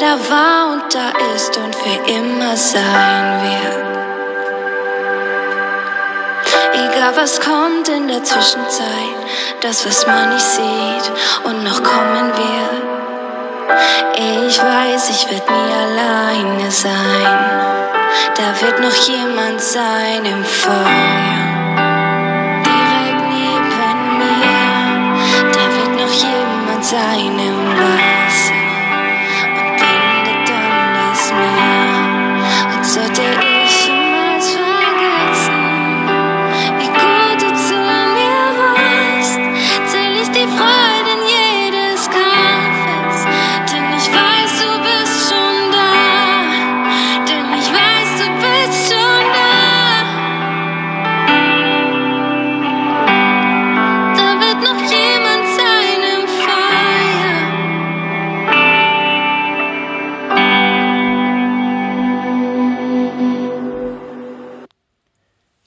da ist und für immer sein wird. Egal was kommt in der Zwischenzeit, das was man nicht sieht und noch kommen wird. Ich weiß, ich werd nie alleine sein. Da wird noch jemand sein im Feuer. Direkt neben mir, da wird noch jemand sein im Wasser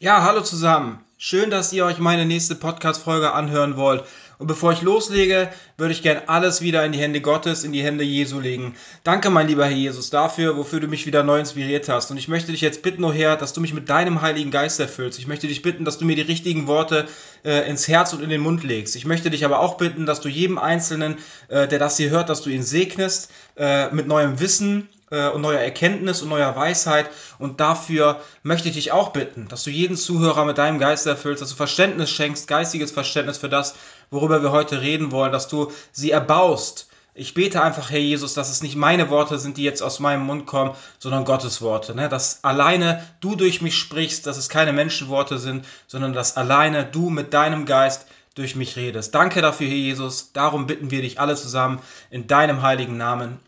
Ja, hallo zusammen. Schön, dass ihr euch meine nächste Podcast-Folge anhören wollt. Und bevor ich loslege, würde ich gern alles wieder in die Hände Gottes, in die Hände Jesu legen. Danke, mein lieber Herr Jesus, dafür, wofür du mich wieder neu inspiriert hast. Und ich möchte dich jetzt bitten, oh Herr, dass du mich mit deinem Heiligen Geist erfüllst. Ich möchte dich bitten, dass du mir die richtigen Worte äh, ins Herz und in den Mund legst. Ich möchte dich aber auch bitten, dass du jedem Einzelnen, äh, der das hier hört, dass du ihn segnest äh, mit neuem Wissen, und neuer Erkenntnis und neuer Weisheit. Und dafür möchte ich dich auch bitten, dass du jeden Zuhörer mit deinem Geist erfüllst, dass du Verständnis schenkst, geistiges Verständnis für das, worüber wir heute reden wollen, dass du sie erbaust. Ich bete einfach, Herr Jesus, dass es nicht meine Worte sind, die jetzt aus meinem Mund kommen, sondern Gottes Worte. Ne? Dass alleine du durch mich sprichst, dass es keine Menschenworte sind, sondern dass alleine du mit deinem Geist durch mich redest. Danke dafür, Herr Jesus. Darum bitten wir dich alle zusammen in deinem heiligen Namen.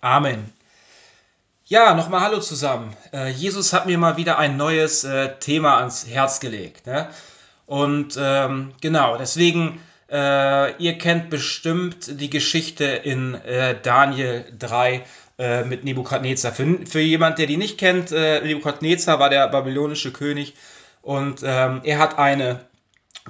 Amen. Ja, nochmal Hallo zusammen. Äh, Jesus hat mir mal wieder ein neues äh, Thema ans Herz gelegt. Ne? Und ähm, genau, deswegen, äh, ihr kennt bestimmt die Geschichte in Daniel 3 äh, mit Nebukadnezar. Für, für jemand, der die nicht kennt, Nebukadnezar war der babylonische König und ähm, er hat eine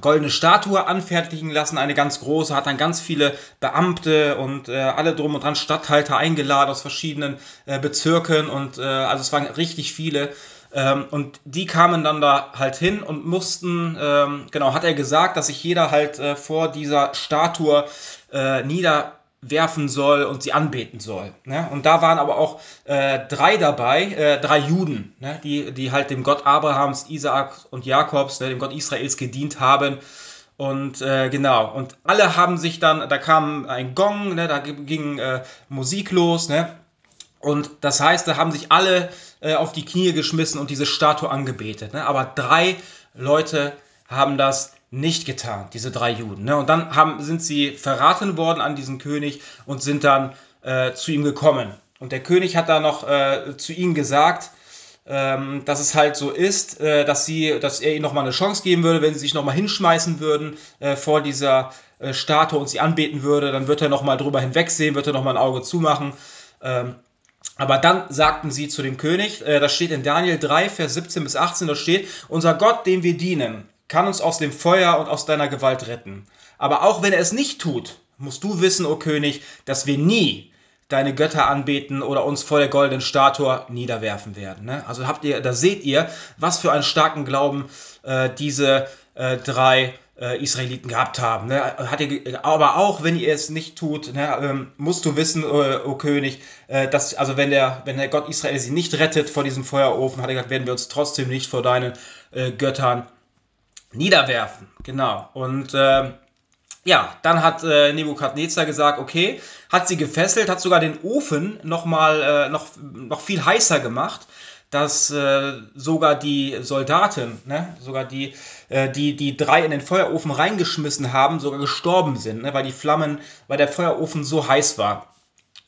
goldene Statue anfertigen lassen, eine ganz große, hat dann ganz viele Beamte und äh, alle drum und dran Statthalter eingeladen aus verschiedenen äh, Bezirken und äh, also es waren richtig viele. Ähm, und die kamen dann da halt hin und mussten, ähm, genau, hat er gesagt, dass sich jeder halt äh, vor dieser Statue äh, niederwerfen soll und sie anbeten soll. Ne? Und da waren aber auch äh, drei dabei, äh, drei Juden, ne? die, die halt dem Gott Abrahams, Isaaks und Jakobs, ne? dem Gott Israels gedient haben. Und äh, genau, und alle haben sich dann, da kam ein Gong, ne? da ging äh, Musik los, ne? Und das heißt, da haben sich alle äh, auf die Knie geschmissen und diese Statue angebetet. Ne? Aber drei Leute haben das nicht getan, diese drei Juden. Ne? Und dann haben, sind sie verraten worden an diesen König und sind dann äh, zu ihm gekommen. Und der König hat dann noch äh, zu ihnen gesagt, ähm, dass es halt so ist, äh, dass, sie, dass er ihnen nochmal eine Chance geben würde, wenn sie sich nochmal hinschmeißen würden äh, vor dieser äh, Statue und sie anbeten würde, dann wird er nochmal drüber hinwegsehen, wird er nochmal ein Auge zumachen. Ähm, aber dann sagten sie zu dem König, äh, das steht in Daniel 3, Vers 17 bis 18, da steht, unser Gott, dem wir dienen, kann uns aus dem Feuer und aus deiner Gewalt retten. Aber auch wenn er es nicht tut, musst du wissen, o König, dass wir nie deine Götter anbeten oder uns vor der goldenen Statue niederwerfen werden. Ne? Also habt ihr, da seht ihr, was für einen starken Glauben äh, diese äh, drei äh, Israeliten gehabt haben. Ne? Hat ihr, aber auch wenn ihr es nicht tut, ne, ähm, musst du wissen, äh, o König, äh, dass, also wenn der, wenn der Gott Israel sie nicht rettet vor diesem Feuerofen, hat er gesagt, werden wir uns trotzdem nicht vor deinen äh, Göttern niederwerfen. Genau. Und ähm, ja, dann hat äh, Nebukadnezar gesagt, okay, hat sie gefesselt, hat sogar den Ofen noch mal äh, noch, noch viel heißer gemacht, dass äh, sogar die Soldaten, ne, sogar die, äh, die die drei in den Feuerofen reingeschmissen haben, sogar gestorben sind, ne, weil die Flammen, weil der Feuerofen so heiß war.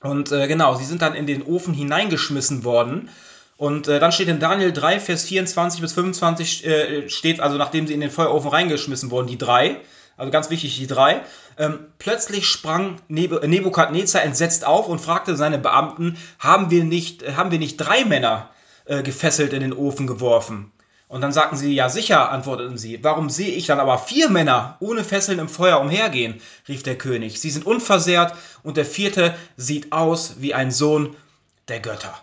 Und äh, genau, sie sind dann in den Ofen hineingeschmissen worden. Und äh, dann steht in Daniel 3, Vers 24 bis 25 äh, steht, also nachdem sie in den Feuerofen reingeschmissen wurden, die drei, also ganz wichtig, die drei. Ähm, plötzlich sprang Neb Nebukadnezar entsetzt auf und fragte seine Beamten, haben wir nicht, haben wir nicht drei Männer äh, gefesselt in den Ofen geworfen? Und dann sagten sie, ja sicher, antworteten sie. Warum sehe ich dann aber vier Männer ohne Fesseln im Feuer umhergehen? rief der König. Sie sind unversehrt und der vierte sieht aus wie ein Sohn der Götter.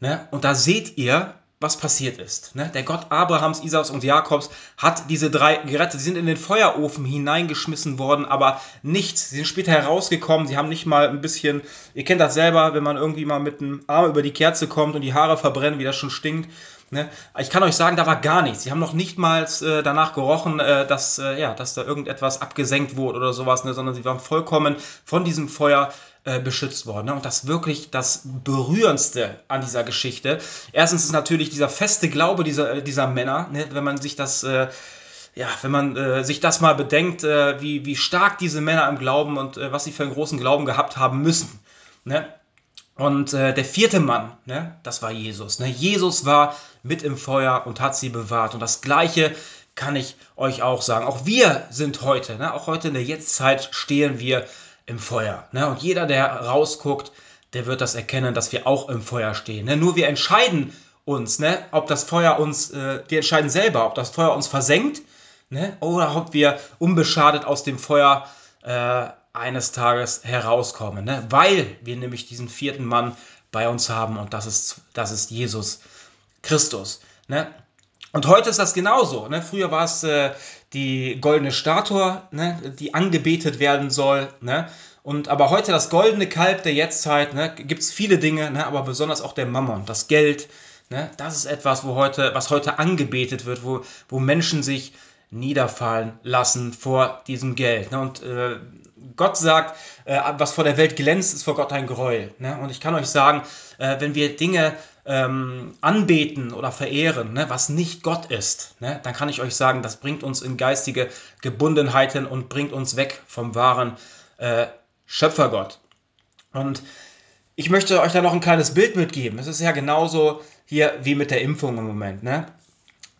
Ne? Und da seht ihr, was passiert ist. Ne? Der Gott Abrahams, Isaaks und Jakobs hat diese drei gerettet. Sie sind in den Feuerofen hineingeschmissen worden, aber nichts. Sie sind später herausgekommen. Sie haben nicht mal ein bisschen, ihr kennt das selber, wenn man irgendwie mal mit dem Arm über die Kerze kommt und die Haare verbrennen, wie das schon stinkt. Ne? Ich kann euch sagen, da war gar nichts. Sie haben noch nicht mal äh, danach gerochen, äh, dass, äh, ja, dass da irgendetwas abgesenkt wurde oder sowas, ne? sondern sie waren vollkommen von diesem Feuer äh, beschützt worden. Ne? Und das wirklich das Berührendste an dieser Geschichte. Erstens ist natürlich dieser feste Glaube dieser, äh, dieser Männer, ne? wenn man sich das äh, ja, wenn man äh, sich das mal bedenkt, äh, wie, wie stark diese Männer im Glauben und was sie für einen großen Glauben gehabt haben müssen. Ne? Und äh, der vierte Mann, ne, das war Jesus. Ne? Jesus war mit im Feuer und hat sie bewahrt. Und das Gleiche kann ich euch auch sagen. Auch wir sind heute, ne, auch heute in der Jetztzeit stehen wir im Feuer. Ne? Und jeder, der rausguckt, der wird das erkennen, dass wir auch im Feuer stehen. Ne? Nur wir entscheiden uns, ne, ob das Feuer uns, äh, wir entscheiden selber, ob das Feuer uns versenkt ne, oder ob wir unbeschadet aus dem Feuer äh, eines Tages herauskommen, ne? weil wir nämlich diesen vierten Mann bei uns haben und das ist, das ist Jesus Christus. Ne? Und heute ist das genauso. Ne? Früher war es äh, die goldene Statue, ne? die angebetet werden soll. Ne? Und aber heute das goldene Kalb der Jetztzeit, ne? gibt es viele Dinge, ne? aber besonders auch der Mammon, das Geld. Ne? Das ist etwas, wo heute, was heute angebetet wird, wo, wo Menschen sich niederfallen lassen vor diesem Geld. Ne? Und äh, Gott sagt, äh, was vor der Welt glänzt, ist vor Gott ein Gräuel. Ne? Und ich kann euch sagen, äh, wenn wir Dinge ähm, anbeten oder verehren, ne, was nicht Gott ist, ne, dann kann ich euch sagen, das bringt uns in geistige Gebundenheiten und bringt uns weg vom wahren äh, Schöpfergott. Und ich möchte euch da noch ein kleines Bild mitgeben. Es ist ja genauso hier wie mit der Impfung im Moment. Ne?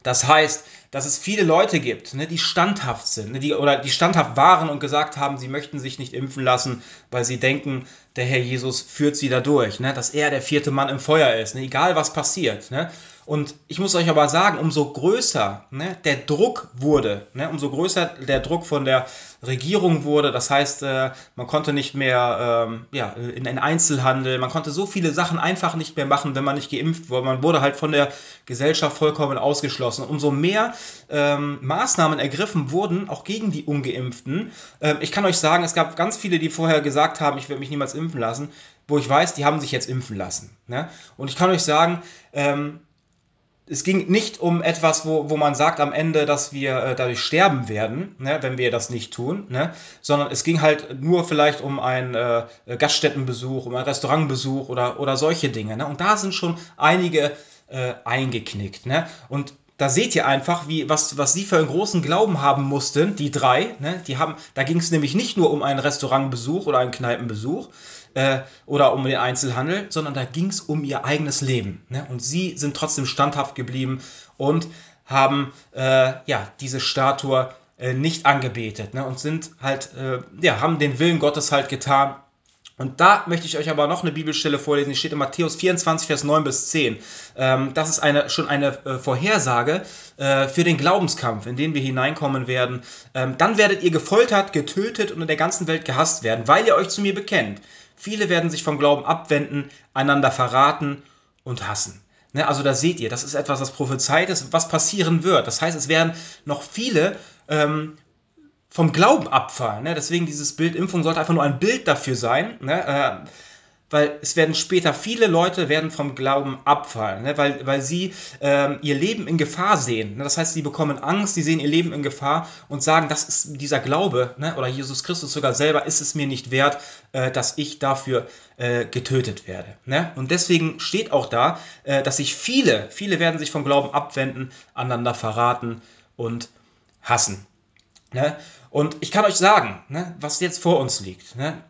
Das heißt, dass es viele Leute gibt, ne, die standhaft sind, ne, die, oder die standhaft waren und gesagt haben, sie möchten sich nicht impfen lassen, weil sie denken, der Herr Jesus führt sie da durch, ne, dass er der vierte Mann im Feuer ist, ne, egal was passiert. Ne. Und ich muss euch aber sagen, umso größer ne, der Druck wurde, ne, umso größer der Druck von der Regierung wurde, das heißt, äh, man konnte nicht mehr ähm, ja, in den Einzelhandel, man konnte so viele Sachen einfach nicht mehr machen, wenn man nicht geimpft wurde. Man wurde halt von der Gesellschaft vollkommen ausgeschlossen. Umso mehr ähm, Maßnahmen ergriffen wurden, auch gegen die Ungeimpften. Ähm, ich kann euch sagen, es gab ganz viele, die vorher gesagt haben, ich werde mich niemals impfen lassen, wo ich weiß, die haben sich jetzt impfen lassen. Ne? Und ich kann euch sagen, ähm, es ging nicht um etwas, wo, wo man sagt am Ende, dass wir äh, dadurch sterben werden, ne, wenn wir das nicht tun, ne, sondern es ging halt nur vielleicht um einen äh, Gaststättenbesuch, um einen Restaurantbesuch oder, oder solche Dinge. Ne, und da sind schon einige äh, eingeknickt. Ne, und da seht ihr einfach, wie, was, was sie für einen großen Glauben haben mussten, die drei. Ne? Die haben, da ging es nämlich nicht nur um einen Restaurantbesuch oder einen Kneipenbesuch äh, oder um den Einzelhandel, sondern da ging es um ihr eigenes Leben. Ne? Und sie sind trotzdem standhaft geblieben und haben äh, ja, diese Statue äh, nicht angebetet ne? und sind halt, äh, ja, haben den Willen Gottes halt getan und da möchte ich euch aber noch eine Bibelstelle vorlesen, die steht in Matthäus 24, Vers 9 bis 10. Ähm, das ist eine, schon eine äh, Vorhersage für den Glaubenskampf, in den wir hineinkommen werden. Ähm, dann werdet ihr gefoltert, getötet und in der ganzen Welt gehasst werden, weil ihr euch zu mir bekennt. Viele werden sich vom Glauben abwenden, einander verraten und hassen. Ne, also da seht ihr, das ist etwas, was prophezeit ist, was passieren wird. Das heißt, es werden noch viele ähm, vom Glauben abfallen. Ne? Deswegen dieses Bild Impfung sollte einfach nur ein Bild dafür sein, ne? äh, weil es werden später viele Leute werden vom Glauben abfallen, ne? weil, weil sie äh, ihr Leben in Gefahr sehen. Ne? Das heißt, sie bekommen Angst, sie sehen ihr Leben in Gefahr und sagen, das ist dieser Glaube ne? oder Jesus Christus sogar selber ist es mir nicht wert, äh, dass ich dafür äh, getötet werde. Ne? Und deswegen steht auch da, äh, dass sich viele, viele werden sich vom Glauben abwenden, einander verraten und hassen. Ne? Und ich kann euch sagen, ne, was jetzt vor uns liegt. Ne?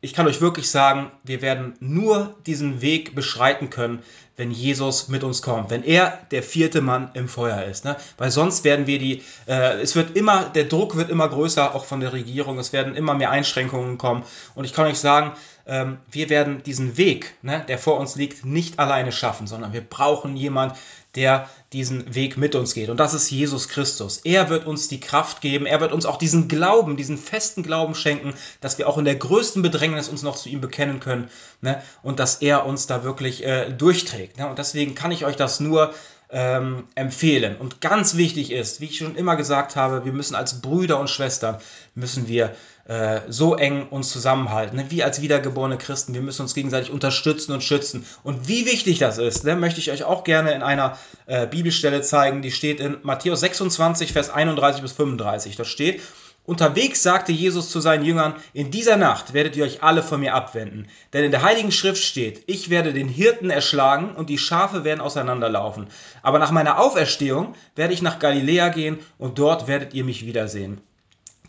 Ich kann euch wirklich sagen, wir werden nur diesen Weg beschreiten können, wenn Jesus mit uns kommt, wenn er der vierte Mann im Feuer ist. Ne? Weil sonst werden wir die, äh, es wird immer, der Druck wird immer größer, auch von der Regierung, es werden immer mehr Einschränkungen kommen. Und ich kann euch sagen, ähm, wir werden diesen Weg, ne, der vor uns liegt, nicht alleine schaffen, sondern wir brauchen jemanden, der diesen Weg mit uns geht. Und das ist Jesus Christus. Er wird uns die Kraft geben, er wird uns auch diesen Glauben, diesen festen Glauben schenken, dass wir auch in der größten Bedrängnis uns noch zu ihm bekennen können ne? und dass er uns da wirklich äh, durchträgt. Ne? Und deswegen kann ich euch das nur ähm, empfehlen. Und ganz wichtig ist, wie ich schon immer gesagt habe, wir müssen als Brüder und Schwestern, müssen wir äh, so eng uns zusammenhalten, ne? wie als wiedergeborene Christen. Wir müssen uns gegenseitig unterstützen und schützen. Und wie wichtig das ist, ne? möchte ich euch auch gerne in einer äh, Bibelstelle zeigen, die steht in Matthäus 26, Vers 31 bis 35. Da steht, Unterwegs sagte Jesus zu seinen Jüngern, in dieser Nacht werdet ihr euch alle von mir abwenden. Denn in der Heiligen Schrift steht, ich werde den Hirten erschlagen und die Schafe werden auseinanderlaufen. Aber nach meiner Auferstehung werde ich nach Galiläa gehen und dort werdet ihr mich wiedersehen.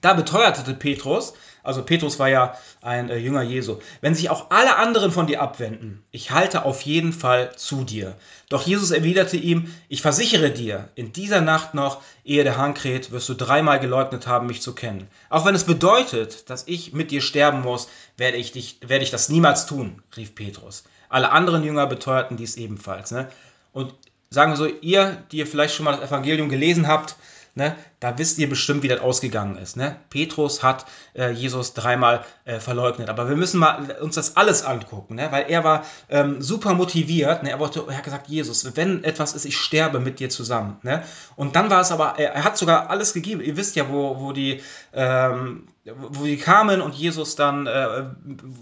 Da beteuerte Petrus, also Petrus war ja ein äh, Jünger Jesu, wenn sich auch alle anderen von dir abwenden, ich halte auf jeden Fall zu dir. Doch Jesus erwiderte ihm, ich versichere dir, in dieser Nacht noch, ehe der Hahn kräht, wirst du dreimal geleugnet haben, mich zu kennen. Auch wenn es bedeutet, dass ich mit dir sterben muss, werde ich, dich, werde ich das niemals tun, rief Petrus. Alle anderen Jünger beteuerten dies ebenfalls. Ne? Und sagen wir so, ihr, die ihr vielleicht schon mal das Evangelium gelesen habt, ne, da wisst ihr bestimmt, wie das ausgegangen ist. Ne? Petrus hat äh, Jesus dreimal äh, verleugnet. Aber wir müssen mal uns das alles angucken, ne? weil er war ähm, super motiviert. Ne? Er, wollte, er hat gesagt, Jesus, wenn etwas ist, ich sterbe mit dir zusammen. Ne? Und dann war es aber, er, er, hat sogar alles gegeben. Ihr wisst ja, wo, wo die... Ähm, wo die kamen und Jesus dann, äh,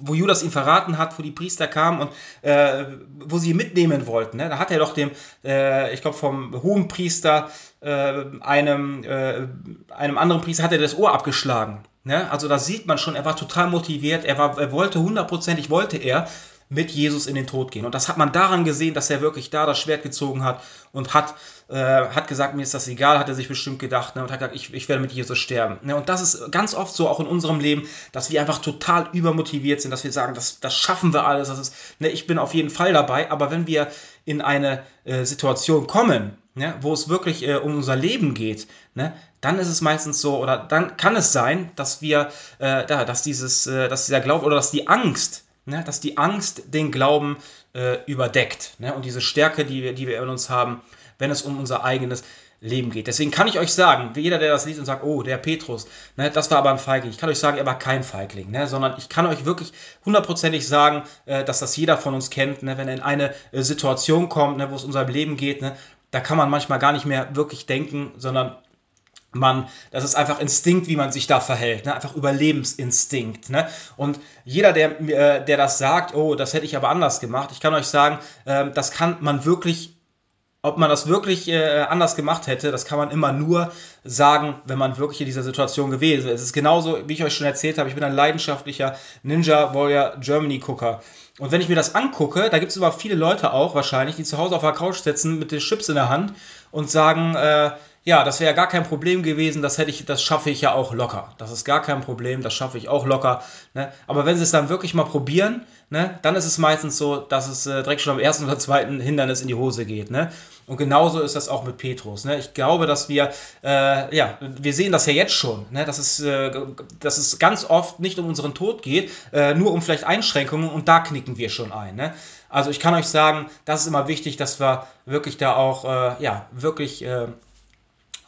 wo Judas ihn verraten hat, wo die Priester kamen und äh, wo sie ihn mitnehmen wollten. Ne? Da hat er doch dem, äh, ich glaube vom hohen Priester, äh, einem, äh, einem anderen Priester, hat er das Ohr abgeschlagen. Ne? Also da sieht man schon, er war total motiviert, er, war, er wollte hundertprozentig, wollte er mit Jesus in den Tod gehen. Und das hat man daran gesehen, dass er wirklich da das Schwert gezogen hat und hat, äh, hat gesagt, mir ist das egal, hat er sich bestimmt gedacht ne, und hat gesagt, ich, ich werde mit Jesus sterben. Ne, und das ist ganz oft so auch in unserem Leben, dass wir einfach total übermotiviert sind, dass wir sagen, das, das schaffen wir alles, das ist, ne, ich bin auf jeden Fall dabei, aber wenn wir in eine äh, Situation kommen, ne, wo es wirklich äh, um unser Leben geht, ne, dann ist es meistens so, oder dann kann es sein, dass wir, äh, da, dass dieses, äh, dass dieser Glaube oder dass die Angst, ne, dass die Angst den Glauben äh, überdeckt. Ne, und diese Stärke, die wir, die wir in uns haben, wenn es um unser eigenes Leben geht. Deswegen kann ich euch sagen, jeder, der das liest und sagt, oh, der Petrus, ne, das war aber ein Feigling. Ich kann euch sagen, er war kein Feigling, ne, sondern ich kann euch wirklich hundertprozentig sagen, äh, dass das jeder von uns kennt, ne, wenn er in eine äh, Situation kommt, ne, wo es um sein Leben geht, ne, da kann man manchmal gar nicht mehr wirklich denken, sondern man, das ist einfach Instinkt, wie man sich da verhält, ne? einfach Überlebensinstinkt. Ne? Und jeder, der, äh, der das sagt, oh, das hätte ich aber anders gemacht, ich kann euch sagen, äh, das kann man wirklich, ob man das wirklich äh, anders gemacht hätte, das kann man immer nur sagen, wenn man wirklich in dieser Situation gewesen ist. Es ist genauso, wie ich euch schon erzählt habe, ich bin ein leidenschaftlicher Ninja Warrior Germany Gucker. Und wenn ich mir das angucke, da gibt es aber viele Leute auch wahrscheinlich, die zu Hause auf der Couch sitzen mit den Chips in der Hand und sagen, äh, ja, das wäre ja gar kein Problem gewesen, das hätte ich, das schaffe ich ja auch locker. Das ist gar kein Problem, das schaffe ich auch locker. Ne? Aber wenn sie es dann wirklich mal probieren, ne, dann ist es meistens so, dass es äh, direkt schon am ersten oder zweiten Hindernis in die Hose geht. Ne? Und genauso ist das auch mit Petrus. Ne? Ich glaube, dass wir, äh, ja, wir sehen das ja jetzt schon, ne? dass, es, äh, dass es ganz oft nicht um unseren Tod geht, äh, nur um vielleicht Einschränkungen und da knicken wir schon ein. Ne? Also ich kann euch sagen, das ist immer wichtig, dass wir wirklich da auch, äh, ja, wirklich äh,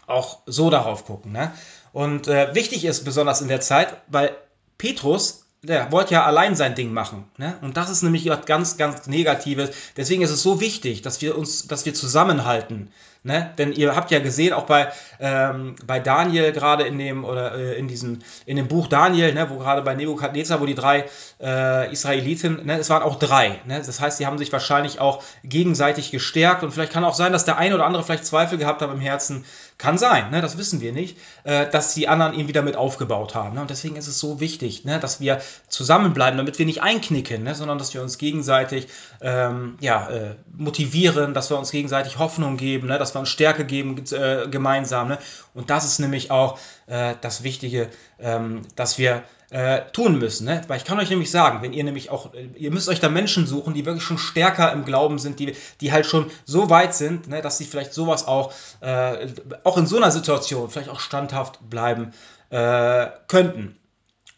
auch so darauf gucken. Ne? Und äh, wichtig ist besonders in der Zeit, weil Petrus, der wollte ja allein sein Ding machen. Ne? Und das ist nämlich was ganz, ganz Negatives. Deswegen ist es so wichtig, dass wir uns, dass wir zusammenhalten. Ne? Denn ihr habt ja gesehen, auch bei, ähm, bei Daniel gerade in dem oder äh, in diesem in dem Buch Daniel, ne, wo gerade bei Nebukadnezar, wo die drei äh, Israeliten, ne, es waren auch drei. Ne? Das heißt, sie haben sich wahrscheinlich auch gegenseitig gestärkt und vielleicht kann auch sein, dass der eine oder andere vielleicht Zweifel gehabt hat im Herzen. Kann sein, ne? das wissen wir nicht, äh, dass die anderen ihn wieder mit aufgebaut haben. Ne? Und deswegen ist es so wichtig, ne? dass wir zusammenbleiben, damit wir nicht einknicken, ne? sondern dass wir uns gegenseitig ähm, ja, äh, motivieren, dass wir uns gegenseitig Hoffnung geben, ne? dass wir uns Stärke geben äh, gemeinsam. Ne? Und das ist nämlich auch äh, das Wichtige, ähm, dass wir äh, tun müssen. Ne? Weil ich kann euch nämlich sagen, wenn ihr nämlich auch, äh, ihr müsst euch da Menschen suchen, die wirklich schon stärker im Glauben sind, die, die halt schon so weit sind, ne, dass sie vielleicht sowas auch, äh, auch in so einer Situation vielleicht auch standhaft bleiben äh, könnten.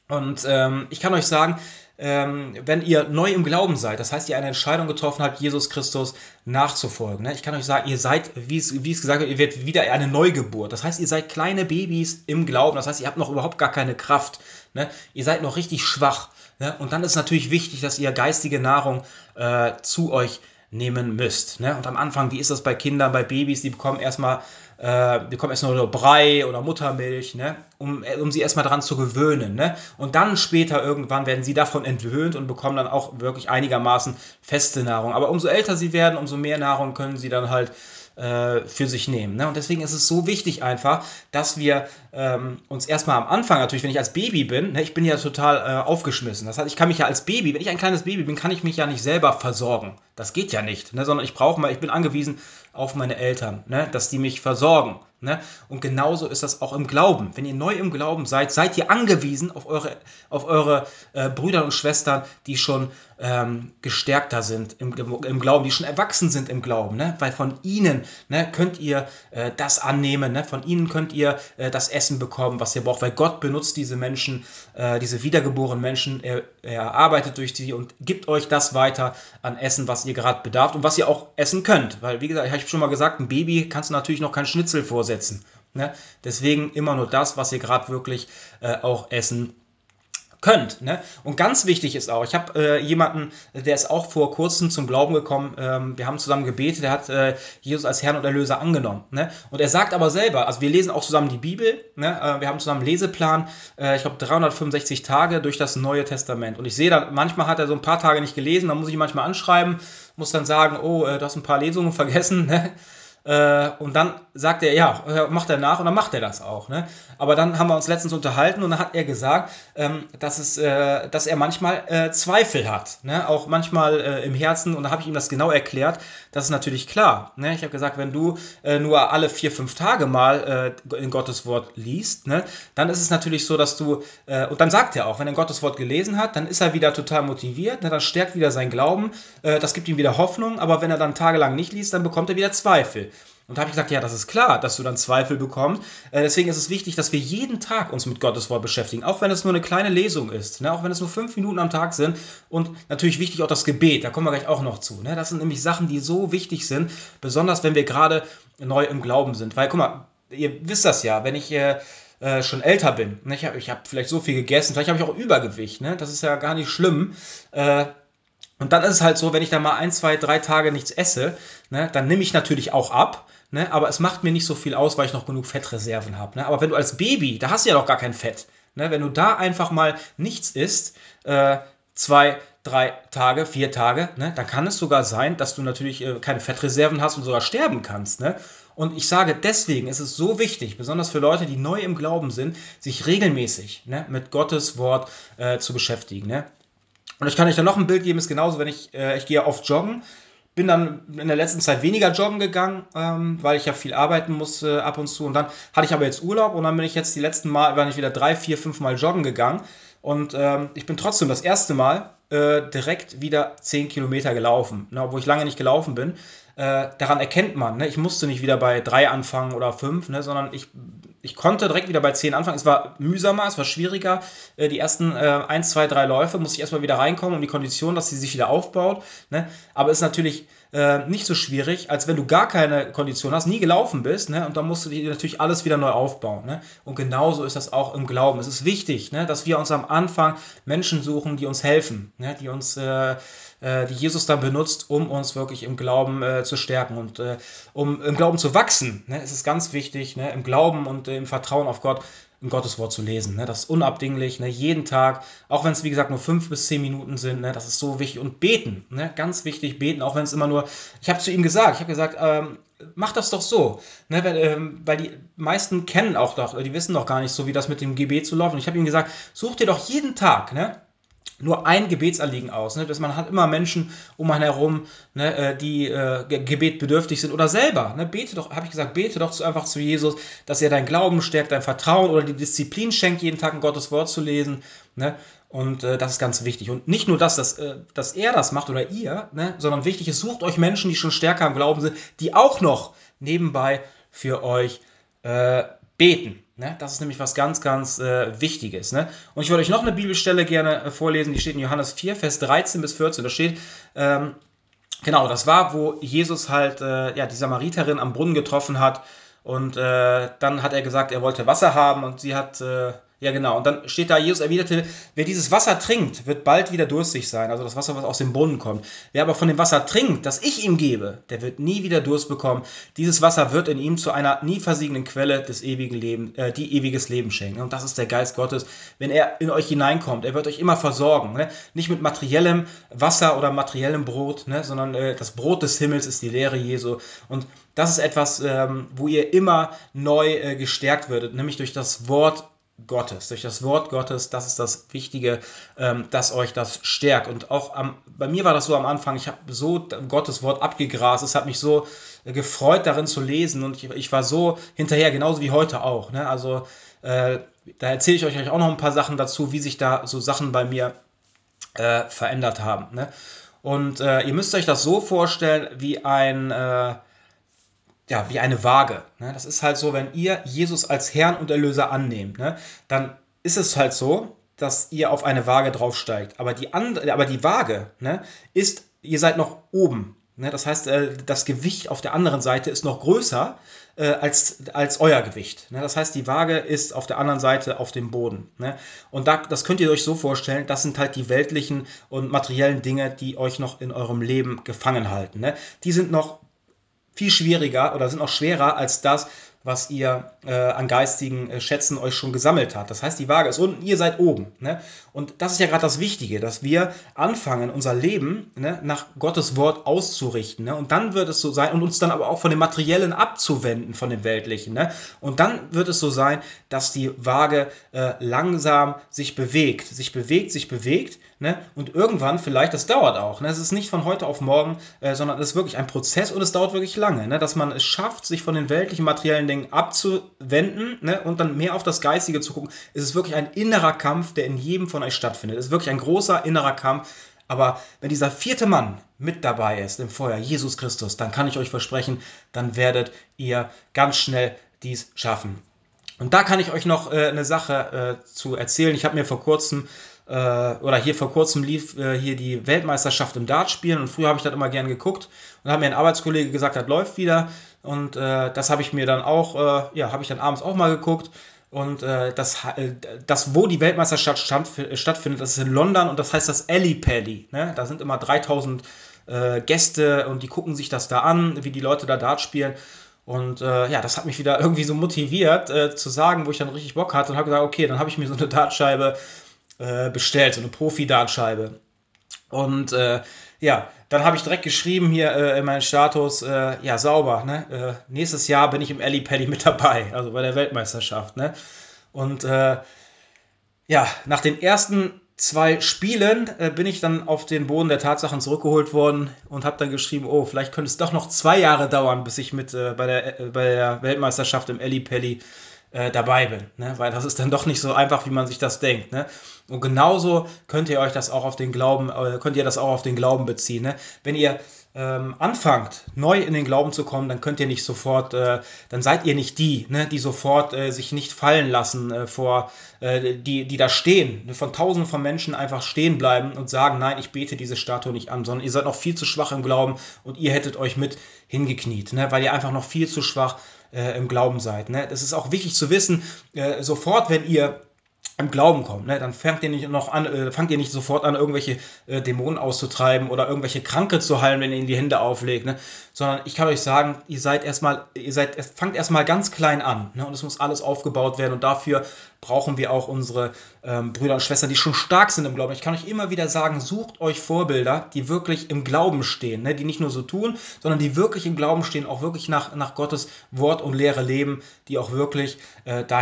Und ähm, ich kann euch sagen, ähm, wenn ihr neu im Glauben seid, das heißt, ihr eine Entscheidung getroffen habt, Jesus Christus nachzufolgen. Ne? Ich kann euch sagen, ihr seid, wie es, gesagt wird, ihr werdet wieder eine Neugeburt. Das heißt, ihr seid kleine Babys im Glauben. Das heißt, ihr habt noch überhaupt gar keine Kraft. Ne? Ihr seid noch richtig schwach. Ne? Und dann ist natürlich wichtig, dass ihr geistige Nahrung äh, zu euch nehmen müsst. Ne? Und am Anfang, wie ist das bei Kindern, bei Babys, die bekommen erstmal äh, bekommen erstmal nur Brei oder Muttermilch, ne? um, äh, um sie erstmal daran zu gewöhnen. Ne? Und dann später irgendwann werden sie davon entwöhnt und bekommen dann auch wirklich einigermaßen feste Nahrung. Aber umso älter sie werden, umso mehr Nahrung können sie dann halt äh, für sich nehmen. Ne? Und deswegen ist es so wichtig einfach, dass wir ähm, uns erstmal am Anfang, natürlich, wenn ich als Baby bin, ne, ich bin ja total äh, aufgeschmissen. Das heißt, ich kann mich ja als Baby, wenn ich ein kleines Baby bin, kann ich mich ja nicht selber versorgen. Das geht ja nicht, ne? sondern ich brauche mal, ich bin angewiesen auf meine Eltern, ne? dass die mich versorgen. Ne? Und genauso ist das auch im Glauben. Wenn ihr neu im Glauben seid, seid ihr angewiesen auf eure, auf eure äh, Brüder und Schwestern, die schon ähm, gestärkter sind im, im Glauben, die schon erwachsen sind im Glauben. Ne? Weil von ihnen ne, könnt ihr äh, das annehmen, ne? von ihnen könnt ihr äh, das Essen bekommen, was ihr braucht. Weil Gott benutzt diese Menschen, äh, diese wiedergeborenen Menschen, er, er arbeitet durch sie und gibt euch das weiter an Essen, was ihr gerade bedarf und was ihr auch essen könnt. Weil, wie gesagt, ich habe schon mal gesagt, ein Baby kannst du natürlich noch kein Schnitzel vorsetzen setzen. Ne? Deswegen immer nur das, was ihr gerade wirklich äh, auch essen könnt. Ne? Und ganz wichtig ist auch, ich habe äh, jemanden, der ist auch vor kurzem zum Glauben gekommen, ähm, wir haben zusammen gebetet, der hat äh, Jesus als Herrn und Erlöser angenommen. Ne? Und er sagt aber selber, also wir lesen auch zusammen die Bibel, ne? äh, wir haben zusammen einen Leseplan, äh, ich glaube 365 Tage durch das Neue Testament. Und ich sehe dann, manchmal hat er so ein paar Tage nicht gelesen, dann muss ich ihn manchmal anschreiben, muss dann sagen, oh, äh, du hast ein paar Lesungen vergessen. Ne? Äh, und dann sagt er, ja, macht er nach und dann macht er das auch. Ne? Aber dann haben wir uns letztens unterhalten und dann hat er gesagt, ähm, dass, es, äh, dass er manchmal äh, Zweifel hat. Ne? Auch manchmal äh, im Herzen. Und da habe ich ihm das genau erklärt. Das ist natürlich klar. Ne? Ich habe gesagt, wenn du äh, nur alle vier, fünf Tage mal äh, in Gottes Wort liest, ne? dann ist es natürlich so, dass du, und dann sagt er auch, wenn er Gottes Wort gelesen hat, dann ist er wieder total motiviert, ne? dann stärkt wieder sein Glauben, das gibt ihm wieder Hoffnung. Aber wenn er dann tagelang nicht liest, dann bekommt er wieder Zweifel. Und da habe ich gesagt, ja, das ist klar, dass du dann Zweifel bekommst. Äh, deswegen ist es wichtig, dass wir jeden Tag uns mit Gottes Wort beschäftigen, auch wenn es nur eine kleine Lesung ist, ne? auch wenn es nur fünf Minuten am Tag sind. Und natürlich wichtig auch das Gebet, da kommen wir gleich auch noch zu. Ne? Das sind nämlich Sachen, die so wichtig sind, besonders wenn wir gerade neu im Glauben sind. Weil, guck mal, ihr wisst das ja, wenn ich... Äh, äh, schon älter bin. Ne? Ich habe ich hab vielleicht so viel gegessen, vielleicht habe ich auch Übergewicht. Ne? Das ist ja gar nicht schlimm. Äh, und dann ist es halt so, wenn ich da mal ein, zwei, drei Tage nichts esse, ne, dann nehme ich natürlich auch ab. Ne, aber es macht mir nicht so viel aus, weil ich noch genug Fettreserven habe. Ne? Aber wenn du als Baby, da hast du ja noch gar kein Fett. Ne? Wenn du da einfach mal nichts isst, äh, zwei, drei Tage, vier Tage, ne, dann kann es sogar sein, dass du natürlich äh, keine Fettreserven hast und sogar sterben kannst. Ne? Und ich sage, deswegen ist es so wichtig, besonders für Leute, die neu im Glauben sind, sich regelmäßig ne, mit Gottes Wort äh, zu beschäftigen. Ne? Und ich kann euch da noch ein Bild geben, ist genauso, wenn ich, äh, ich gehe oft joggen, bin dann in der letzten Zeit weniger joggen gegangen, ähm, weil ich ja viel arbeiten musste ab und zu. Und dann hatte ich aber jetzt Urlaub und dann bin ich jetzt die letzten Mal, war ich wieder drei, vier, fünf Mal joggen gegangen. Und ähm, ich bin trotzdem das erste Mal äh, direkt wieder 10 Kilometer gelaufen, ne, obwohl ich lange nicht gelaufen bin. Äh, daran erkennt man, ne, ich musste nicht wieder bei 3 anfangen oder 5, ne, sondern ich, ich konnte direkt wieder bei 10 anfangen. Es war mühsamer, es war schwieriger. Äh, die ersten äh, 1, 2, 3 Läufe musste ich erstmal wieder reinkommen, um die Kondition, dass sie sich wieder aufbaut. Ne? Aber es ist natürlich äh, nicht so schwierig, als wenn du gar keine Kondition hast, nie gelaufen bist, ne? und dann musst du dir natürlich alles wieder neu aufbauen. Ne? Und genauso ist das auch im Glauben. Es ist wichtig, ne, dass wir uns am Anfang Menschen suchen, die uns helfen, ne? die uns äh, äh, die Jesus dann benutzt, um uns wirklich im Glauben äh, zu stärken und äh, um im Glauben zu wachsen. Ne? Es ist ganz wichtig, ne? im Glauben und äh, im Vertrauen auf Gott ein Gotteswort zu lesen. Ne? Das ist unabdinglich, ne? jeden Tag, auch wenn es wie gesagt nur fünf bis zehn Minuten sind, ne? das ist so wichtig. Und beten, ne? ganz wichtig, beten, auch wenn es immer nur, ich habe zu ihm gesagt, ich habe gesagt, ähm, mach das doch so, ne? weil, ähm, weil die meisten kennen auch doch, die wissen doch gar nicht so, wie das mit dem Gebet zu läuft. Und ich habe ihm gesagt, such dir doch jeden Tag, ne? Nur ein Gebetsanliegen aus. Ne? Dass man hat immer Menschen um einen herum, ne, äh, die äh, gebetbedürftig sind oder selber. Ne? Bete doch, habe ich gesagt, bete doch einfach zu Jesus, dass er dein Glauben stärkt, dein Vertrauen oder die Disziplin schenkt, jeden Tag ein Gottes Wort zu lesen. Ne? Und äh, das ist ganz wichtig. Und nicht nur das, dass, äh, dass er das macht oder ihr, ne? sondern wichtig ist, sucht euch Menschen, die schon stärker im Glauben sind, die auch noch nebenbei für euch äh, beten. Ne? Das ist nämlich was ganz, ganz äh, Wichtiges. Ne? Und ich wollte euch noch eine Bibelstelle gerne äh, vorlesen, die steht in Johannes 4, Vers 13 bis 14. Da steht, ähm, genau, das war, wo Jesus halt äh, ja, die Samariterin am Brunnen getroffen hat. Und äh, dann hat er gesagt, er wollte Wasser haben und sie hat äh, ja, genau. Und dann steht da, Jesus erwiderte, wer dieses Wasser trinkt, wird bald wieder durstig sein. Also das Wasser, was aus dem Brunnen kommt. Wer aber von dem Wasser trinkt, das ich ihm gebe, der wird nie wieder Durst bekommen. Dieses Wasser wird in ihm zu einer nie versiegenden Quelle des ewigen Lebens, äh, die ewiges Leben schenken. Und das ist der Geist Gottes. Wenn er in euch hineinkommt, er wird euch immer versorgen. Ne? Nicht mit materiellem Wasser oder materiellem Brot, ne? sondern äh, das Brot des Himmels ist die Lehre Jesu. Und das ist etwas, ähm, wo ihr immer neu äh, gestärkt würdet, nämlich durch das Wort Gottes, durch das Wort Gottes, das ist das Wichtige, ähm, dass euch das stärkt. Und auch am, bei mir war das so am Anfang, ich habe so Gottes Wort abgegrast, es hat mich so gefreut, darin zu lesen und ich, ich war so hinterher, genauso wie heute auch. Ne? Also äh, da erzähle ich euch auch noch ein paar Sachen dazu, wie sich da so Sachen bei mir äh, verändert haben. Ne? Und äh, ihr müsst euch das so vorstellen, wie ein äh, ja, wie eine Waage. Ne? Das ist halt so, wenn ihr Jesus als Herrn und Erlöser annehmt, ne? dann ist es halt so, dass ihr auf eine Waage draufsteigt. Aber die, andere, aber die Waage ne, ist, ihr seid noch oben. Ne? Das heißt, äh, das Gewicht auf der anderen Seite ist noch größer äh, als, als euer Gewicht. Ne? Das heißt, die Waage ist auf der anderen Seite auf dem Boden. Ne? Und da, das könnt ihr euch so vorstellen, das sind halt die weltlichen und materiellen Dinge, die euch noch in eurem Leben gefangen halten. Ne? Die sind noch viel schwieriger oder sind auch schwerer als das, was ihr äh, an geistigen äh, Schätzen euch schon gesammelt habt. Das heißt, die Waage ist unten, ihr seid oben. Ne? Und das ist ja gerade das Wichtige, dass wir anfangen, unser Leben ne, nach Gottes Wort auszurichten. Ne? Und dann wird es so sein, und uns dann aber auch von dem Materiellen abzuwenden, von dem Weltlichen. Ne? Und dann wird es so sein, dass die Waage äh, langsam sich bewegt, sich bewegt, sich bewegt. Ne? Und irgendwann vielleicht, das dauert auch. Ne? Es ist nicht von heute auf morgen, äh, sondern es ist wirklich ein Prozess und es dauert wirklich lange, ne? dass man es schafft, sich von den weltlichen materiellen Dingen abzuwenden ne? und dann mehr auf das Geistige zu gucken. Es ist wirklich ein innerer Kampf, der in jedem von euch stattfindet. Es ist wirklich ein großer innerer Kampf. Aber wenn dieser vierte Mann mit dabei ist im Feuer, Jesus Christus, dann kann ich euch versprechen, dann werdet ihr ganz schnell dies schaffen. Und da kann ich euch noch äh, eine Sache äh, zu erzählen. Ich habe mir vor kurzem äh, oder hier vor kurzem lief äh, hier die Weltmeisterschaft im Dartspielen und früher habe ich das immer gern geguckt und hat mir ein Arbeitskollege gesagt, das läuft wieder und äh, das habe ich mir dann auch, äh, ja, habe ich dann abends auch mal geguckt und äh, das, äh, das, wo die Weltmeisterschaft stand, stattfindet, das ist in London und das heißt das Alley Pally. Ne? Da sind immer 3000 äh, Gäste und die gucken sich das da an, wie die Leute da Dart spielen. Und äh, ja, das hat mich wieder irgendwie so motiviert äh, zu sagen, wo ich dann richtig Bock hatte und habe gesagt, okay, dann habe ich mir so eine Dartscheibe äh, bestellt, so eine Profi-Dartscheibe. Und ja, dann habe ich direkt geschrieben hier äh, in meinen Status, äh, ja, sauber, ne? Äh, nächstes Jahr bin ich im Alley Pally mit dabei, also bei der Weltmeisterschaft, ne? Und äh, ja, nach den ersten zwei Spielen äh, bin ich dann auf den Boden der Tatsachen zurückgeholt worden und habe dann geschrieben, oh, vielleicht könnte es doch noch zwei Jahre dauern, bis ich mit äh, bei, der, bei der Weltmeisterschaft im Alley Pally dabei bin, ne? weil das ist dann doch nicht so einfach, wie man sich das denkt. Ne? Und genauso könnt ihr euch das auch auf den Glauben, äh, könnt ihr das auch auf den Glauben beziehen. Ne? Wenn ihr ähm, anfangt, neu in den Glauben zu kommen, dann könnt ihr nicht sofort, äh, dann seid ihr nicht die, ne, die sofort äh, sich nicht fallen lassen äh, vor, äh, die, die da stehen, ne, von tausenden von Menschen einfach stehen bleiben und sagen, nein, ich bete diese Statue nicht an, sondern ihr seid noch viel zu schwach im Glauben und ihr hättet euch mit hingekniet, ne, weil ihr einfach noch viel zu schwach äh, im Glauben seid. Ne. Das ist auch wichtig zu wissen, äh, sofort, wenn ihr im Glauben kommt, ne, dann fangt ihr nicht noch an, äh, fangt ihr nicht sofort an, irgendwelche äh, Dämonen auszutreiben oder irgendwelche Kranke zu heilen, wenn ihr ihnen die Hände auflegt, ne? Sondern ich kann euch sagen, ihr seid erstmal, ihr seid, fangt erstmal ganz klein an, ne? Und es muss alles aufgebaut werden und dafür brauchen wir auch unsere ähm, Brüder und Schwestern, die schon stark sind im Glauben. Ich kann euch immer wieder sagen, sucht euch Vorbilder, die wirklich im Glauben stehen, ne? die nicht nur so tun, sondern die wirklich im Glauben stehen, auch wirklich nach, nach Gottes Wort und Lehre leben, die auch wirklich äh, da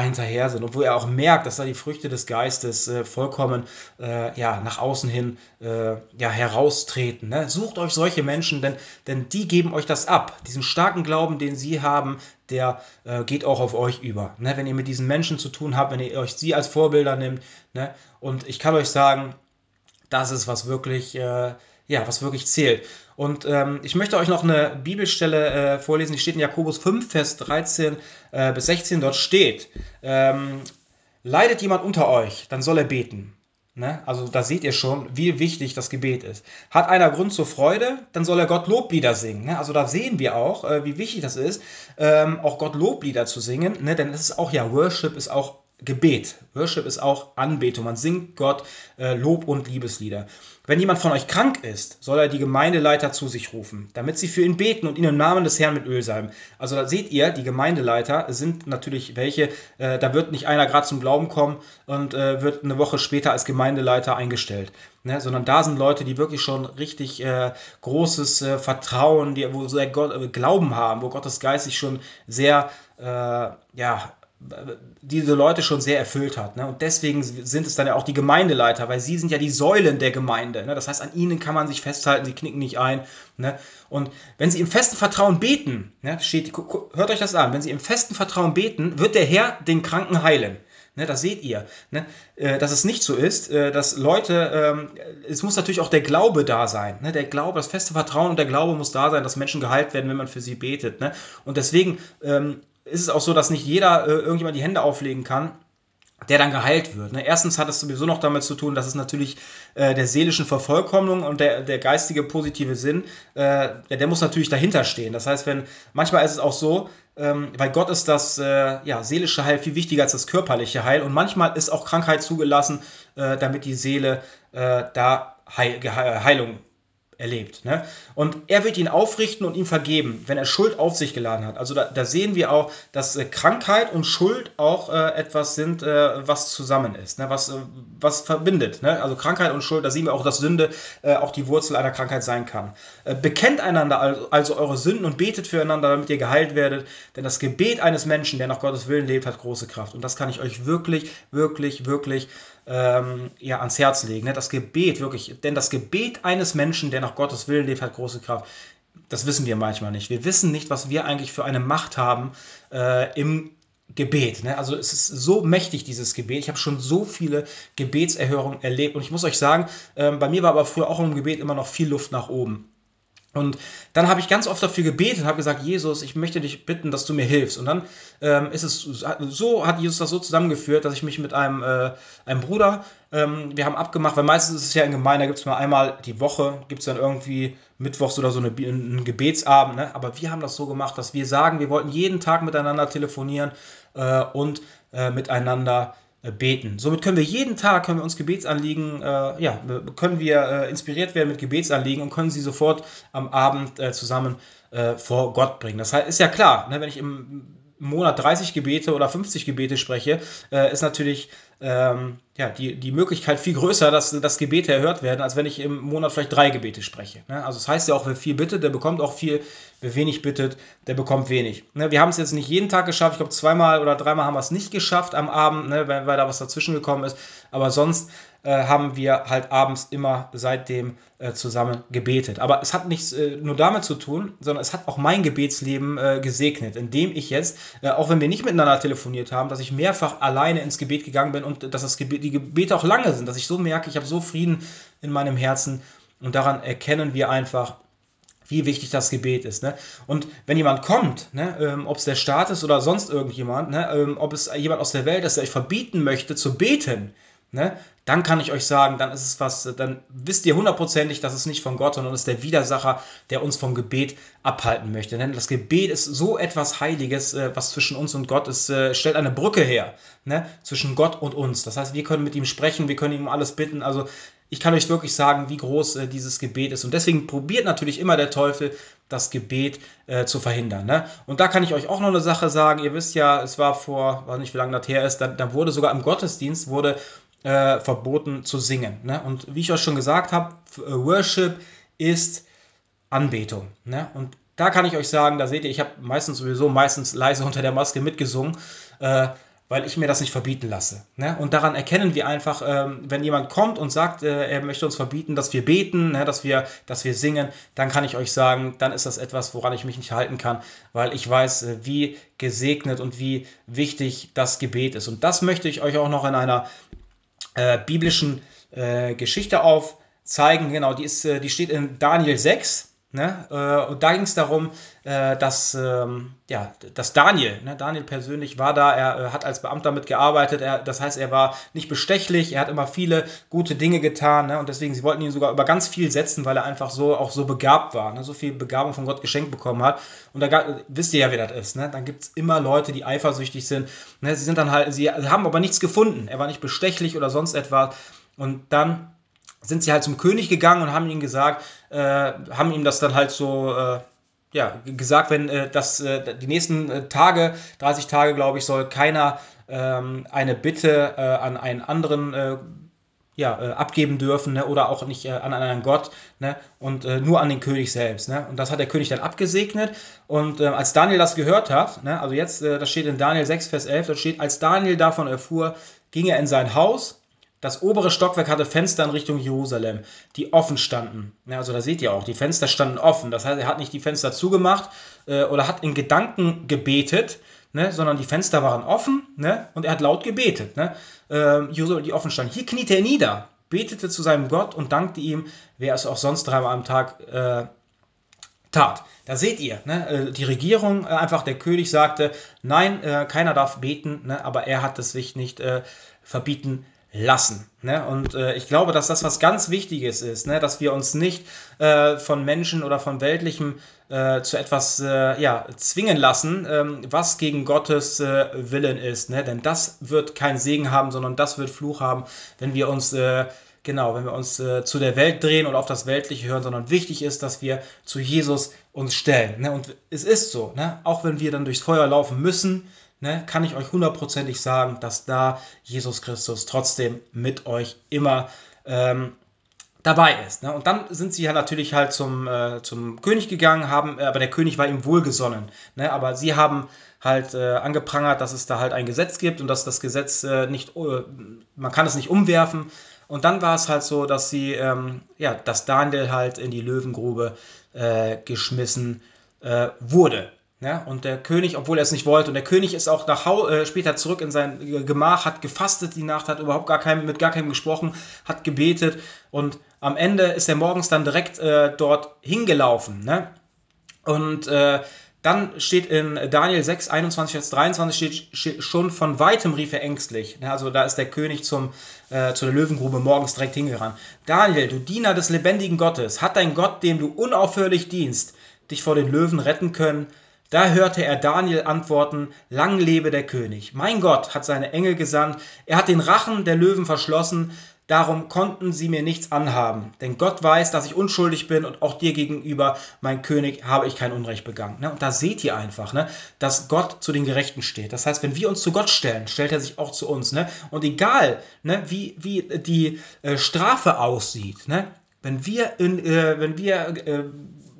sind und wo ihr auch merkt, dass da die Früchte des Geistes äh, vollkommen äh, ja, nach außen hin äh, ja, heraustreten. Ne? Sucht euch solche Menschen, denn, denn die geben euch das ab. Diesen starken Glauben, den sie haben, der äh, geht auch auf euch über. Ne? Wenn ihr mit diesen Menschen zu tun habt, wenn ihr euch sie als Vorbilder nimmt. Ne? Und ich kann euch sagen, das ist was wirklich, äh, ja, was wirklich zählt. Und ähm, ich möchte euch noch eine Bibelstelle äh, vorlesen, die steht in Jakobus 5, Vers 13 äh, bis 16. Dort steht, ähm, leidet jemand unter euch, dann soll er beten. Ne? Also da seht ihr schon, wie wichtig das Gebet ist. Hat einer Grund zur Freude, dann soll er Gott Loblieder singen. Ne? Also da sehen wir auch, äh, wie wichtig das ist, ähm, auch Gott Loblieder zu singen. Ne? Denn das ist auch ja, Worship ist auch Gebet. Worship ist auch Anbetung. Man singt Gott äh, Lob und Liebeslieder. Wenn jemand von euch krank ist, soll er die Gemeindeleiter zu sich rufen, damit sie für ihn beten und ihn im Namen des Herrn mit Öl salben. Also da seht ihr, die Gemeindeleiter sind natürlich welche, äh, da wird nicht einer gerade zum Glauben kommen und äh, wird eine Woche später als Gemeindeleiter eingestellt. Ne? Sondern da sind Leute, die wirklich schon richtig äh, großes äh, Vertrauen, die, wo sie Gott, äh, Glauben haben, wo Gottes Geist sich schon sehr äh, ja, diese Leute schon sehr erfüllt hat. Ne? Und deswegen sind es dann ja auch die Gemeindeleiter, weil sie sind ja die Säulen der Gemeinde. Ne? Das heißt, an ihnen kann man sich festhalten, sie knicken nicht ein. Ne? Und wenn sie im festen Vertrauen beten, ne, steht, hört euch das an, wenn sie im festen Vertrauen beten, wird der Herr den Kranken heilen. Ne, das seht ihr, ne? Äh, dass es nicht so ist, äh, dass Leute, ähm, es muss natürlich auch der Glaube da sein. Ne? Der Glaube, das feste Vertrauen und der Glaube muss da sein, dass Menschen geheilt werden, wenn man für sie betet. Ne? Und deswegen ähm, ist es auch so, dass nicht jeder äh, irgendjemand die Hände auflegen kann, der dann geheilt wird. Ne? Erstens hat es sowieso noch damit zu tun, dass es natürlich äh, der seelischen Vervollkommnung und der, der geistige positive Sinn, äh, der, der, muss natürlich dahinter stehen. Das heißt, wenn manchmal ist es auch so, ähm, bei Gott ist das äh, ja, seelische Heil viel wichtiger als das körperliche Heil und manchmal ist auch Krankheit zugelassen, äh, damit die Seele äh, da Heil, Heilung erlebt. Ne? Und er wird ihn aufrichten und ihm vergeben, wenn er Schuld auf sich geladen hat. Also da, da sehen wir auch, dass äh, Krankheit und Schuld auch äh, etwas sind, äh, was zusammen ist, ne? was, äh, was verbindet. Ne? Also Krankheit und Schuld, da sehen wir auch, dass Sünde äh, auch die Wurzel einer Krankheit sein kann. Äh, bekennt einander also, also eure Sünden und betet füreinander, damit ihr geheilt werdet. Denn das Gebet eines Menschen, der nach Gottes Willen lebt, hat große Kraft. Und das kann ich euch wirklich, wirklich, wirklich ähm, ja, ans Herz legen. Ne? Das Gebet, wirklich, denn das Gebet eines Menschen, der nach Gottes Willen lebt, hat große Kraft. Das wissen wir manchmal nicht. Wir wissen nicht, was wir eigentlich für eine Macht haben äh, im Gebet. Ne? Also es ist so mächtig, dieses Gebet. Ich habe schon so viele Gebetserhörungen erlebt und ich muss euch sagen, äh, bei mir war aber früher auch im Gebet immer noch viel Luft nach oben. Und dann habe ich ganz oft dafür gebetet habe gesagt, Jesus, ich möchte dich bitten, dass du mir hilfst. Und dann ähm, ist es so, hat Jesus das so zusammengeführt, dass ich mich mit einem, äh, einem Bruder, ähm, wir haben abgemacht, weil meistens ist es ja in Gemeinde, da gibt es mal einmal die Woche, gibt es dann irgendwie mittwochs oder so eine, einen Gebetsabend. Ne? Aber wir haben das so gemacht, dass wir sagen, wir wollten jeden Tag miteinander telefonieren äh, und äh, miteinander beten. Somit können wir jeden Tag, können wir uns Gebetsanliegen, äh, ja, können wir äh, inspiriert werden mit Gebetsanliegen und können sie sofort am Abend äh, zusammen äh, vor Gott bringen. Das ist ja klar, ne, wenn ich im Monat 30 Gebete oder 50 Gebete spreche, äh, ist natürlich ähm, ja, die, die Möglichkeit viel größer, dass, dass Gebete erhört werden, als wenn ich im Monat vielleicht drei Gebete spreche. Ne? Also das heißt ja auch, wer viel bittet, der bekommt auch viel, wer wenig bittet, der bekommt wenig. Ne? Wir haben es jetzt nicht jeden Tag geschafft, ich glaube zweimal oder dreimal haben wir es nicht geschafft am Abend, ne, weil, weil da was dazwischen gekommen ist, aber sonst äh, haben wir halt abends immer seitdem äh, zusammen gebetet. Aber es hat nichts äh, nur damit zu tun, sondern es hat auch mein Gebetsleben äh, gesegnet, indem ich jetzt, äh, auch wenn wir nicht miteinander telefoniert haben, dass ich mehrfach alleine ins Gebet gegangen bin und dass das Gebet, die Gebete auch lange sind, dass ich so merke, ich habe so Frieden in meinem Herzen und daran erkennen wir einfach, wie wichtig das Gebet ist. Ne? Und wenn jemand kommt, ne, ähm, ob es der Staat ist oder sonst irgendjemand, ne, ähm, ob es jemand aus der Welt ist, der euch verbieten möchte zu beten, ne, dann kann ich euch sagen, dann ist es was, dann wisst ihr hundertprozentig, dass es nicht von Gott, sondern es ist der Widersacher, der uns vom Gebet abhalten möchte. Denn das Gebet ist so etwas Heiliges, äh, was zwischen uns und Gott ist, äh, stellt eine Brücke her, ne, zwischen Gott und uns. Das heißt, wir können mit ihm sprechen, wir können ihm alles bitten. Also ich kann euch wirklich sagen, wie groß äh, dieses Gebet ist. Und deswegen probiert natürlich immer der Teufel, das Gebet äh, zu verhindern. Ne? Und da kann ich euch auch noch eine Sache sagen. Ihr wisst ja, es war vor, weiß nicht, wie lange das her ist, da, da wurde sogar im Gottesdienst wurde äh, verboten zu singen. Ne? Und wie ich euch schon gesagt habe, äh, Worship ist Anbetung. Ne? Und da kann ich euch sagen, da seht ihr, ich habe meistens sowieso meistens leise unter der Maske mitgesungen, äh, weil ich mir das nicht verbieten lasse. Ne? Und daran erkennen wir einfach, ähm, wenn jemand kommt und sagt, äh, er möchte uns verbieten, dass wir beten, ne? dass, wir, dass wir singen, dann kann ich euch sagen, dann ist das etwas, woran ich mich nicht halten kann, weil ich weiß, äh, wie gesegnet und wie wichtig das Gebet ist. Und das möchte ich euch auch noch in einer äh, biblischen äh, Geschichte aufzeigen zeigen. Genau, die, ist, die steht in Daniel 6. Ne? Äh, und da ging es darum, äh, dass, ähm, ja, dass Daniel, ne? Daniel persönlich war da, er äh, hat als Beamter mitgearbeitet, er, das heißt, er war nicht bestechlich, er hat immer viele gute Dinge getan ne? und deswegen, sie wollten ihn sogar über ganz viel setzen, weil er einfach so auch so begabt war, ne? so viel Begabung von Gott geschenkt bekommen hat. Und da wisst ihr ja, wie das ist, ne? dann gibt es immer Leute, die eifersüchtig sind. Ne? Sie sind dann halt, sie haben aber nichts gefunden, er war nicht bestechlich oder sonst etwas. Und dann sind sie halt zum König gegangen und haben ihm gesagt, haben ihm das dann halt so äh, ja, gesagt, wenn äh, das äh, die nächsten äh, Tage, 30 Tage, glaube ich, soll keiner ähm, eine Bitte äh, an einen anderen ja, abgeben dürfen ne? oder auch nicht an einen Gott ne? und nur an den König selbst. Ne? Und das hat der König dann abgesegnet. Und als Daniel das gehört hat, ne? also jetzt, das steht in Daniel 6, Vers 11, da steht, als Daniel davon erfuhr, ging er in sein Haus das obere Stockwerk hatte Fenster in Richtung Jerusalem, die offen standen. Ja, also da seht ihr auch, die Fenster standen offen. Das heißt, er hat nicht die Fenster zugemacht äh, oder hat in Gedanken gebetet, ne, sondern die Fenster waren offen ne, und er hat laut gebetet. Ne, äh, die offen standen. Hier kniete er nieder, betete zu seinem Gott und dankte ihm, wer es auch sonst dreimal am Tag äh, tat. Da seht ihr, ne, äh, die Regierung, äh, einfach der König sagte, nein, äh, keiner darf beten, ne, aber er hat es sich nicht verbieten lassen. Ne? Und äh, ich glaube, dass das was ganz Wichtiges ist, ne? dass wir uns nicht äh, von Menschen oder von Weltlichem äh, zu etwas äh, ja, zwingen lassen, ähm, was gegen Gottes äh, Willen ist. Ne? Denn das wird keinen Segen haben, sondern das wird Fluch haben, wenn wir uns äh, genau, wenn wir uns zu der Welt drehen und auf das Weltliche hören, sondern wichtig ist, dass wir zu Jesus uns stellen. Ne? Und es ist so, ne? auch wenn wir dann durchs Feuer laufen müssen, ne, kann ich euch hundertprozentig sagen, dass da Jesus Christus trotzdem mit euch immer ähm, dabei ist. Ne? Und dann sind sie ja natürlich halt zum, äh, zum König gegangen, haben, äh, aber der König war ihm wohlgesonnen. Ne? Aber sie haben halt äh, angeprangert, dass es da halt ein Gesetz gibt und dass das Gesetz äh, nicht, äh, man kann es nicht umwerfen. Und dann war es halt so, dass sie, ähm, ja, dass Daniel halt in die Löwengrube äh, geschmissen wurde. Ja, und der König, obwohl er es nicht wollte, und der König ist auch nach Hau äh, später zurück in sein Gemach, hat gefastet die Nacht, hat überhaupt gar keinem, mit gar keinem gesprochen, hat gebetet und am Ende ist er morgens dann direkt äh, dort hingelaufen. Ne? Und äh, dann steht in Daniel 6, 21 Vers 23 steht, steht, schon von weitem rief er ängstlich. Ne? Also da ist der König zum, äh, zu der Löwengrube morgens direkt hingerannt. Daniel, du Diener des lebendigen Gottes, hat dein Gott, dem du unaufhörlich dienst, dich vor den Löwen retten können? Da hörte er Daniel antworten, Lang lebe der König. Mein Gott hat seine Engel gesandt, er hat den Rachen der Löwen verschlossen, darum konnten sie mir nichts anhaben. Denn Gott weiß, dass ich unschuldig bin und auch dir gegenüber, mein König, habe ich kein Unrecht begangen. Ne? Und da seht ihr einfach, ne, dass Gott zu den Gerechten steht. Das heißt, wenn wir uns zu Gott stellen, stellt er sich auch zu uns. Ne? Und egal, wie, wie die äh, Strafe aussieht, wenn wir, in, äh, wenn wir äh,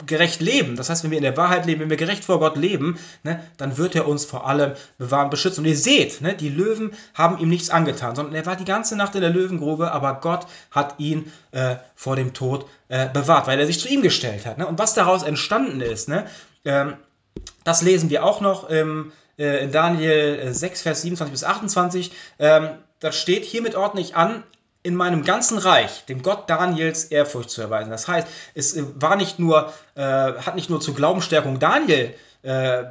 gerecht leben, das heißt, wenn wir in der Wahrheit leben, wenn wir gerecht vor Gott leben, ne, dann wird er uns vor allem bewahren, beschützen. Und ihr seht, ne, die Löwen haben ihm nichts angetan, sondern er war die ganze Nacht in der Löwengrube, aber Gott hat ihn äh, vor dem Tod äh, bewahrt, weil er sich zu ihm gestellt hat. Ne? Und was daraus entstanden ist, ne, ähm, das lesen wir auch noch im, äh, in Daniel 6, Vers 27 bis 28. Ähm, da steht, hiermit ordne ich an, in meinem ganzen Reich dem Gott Daniels Ehrfurcht zu erweisen. Das heißt, es war nicht nur, äh, hat nicht nur zur Glaubensstärkung Daniel äh,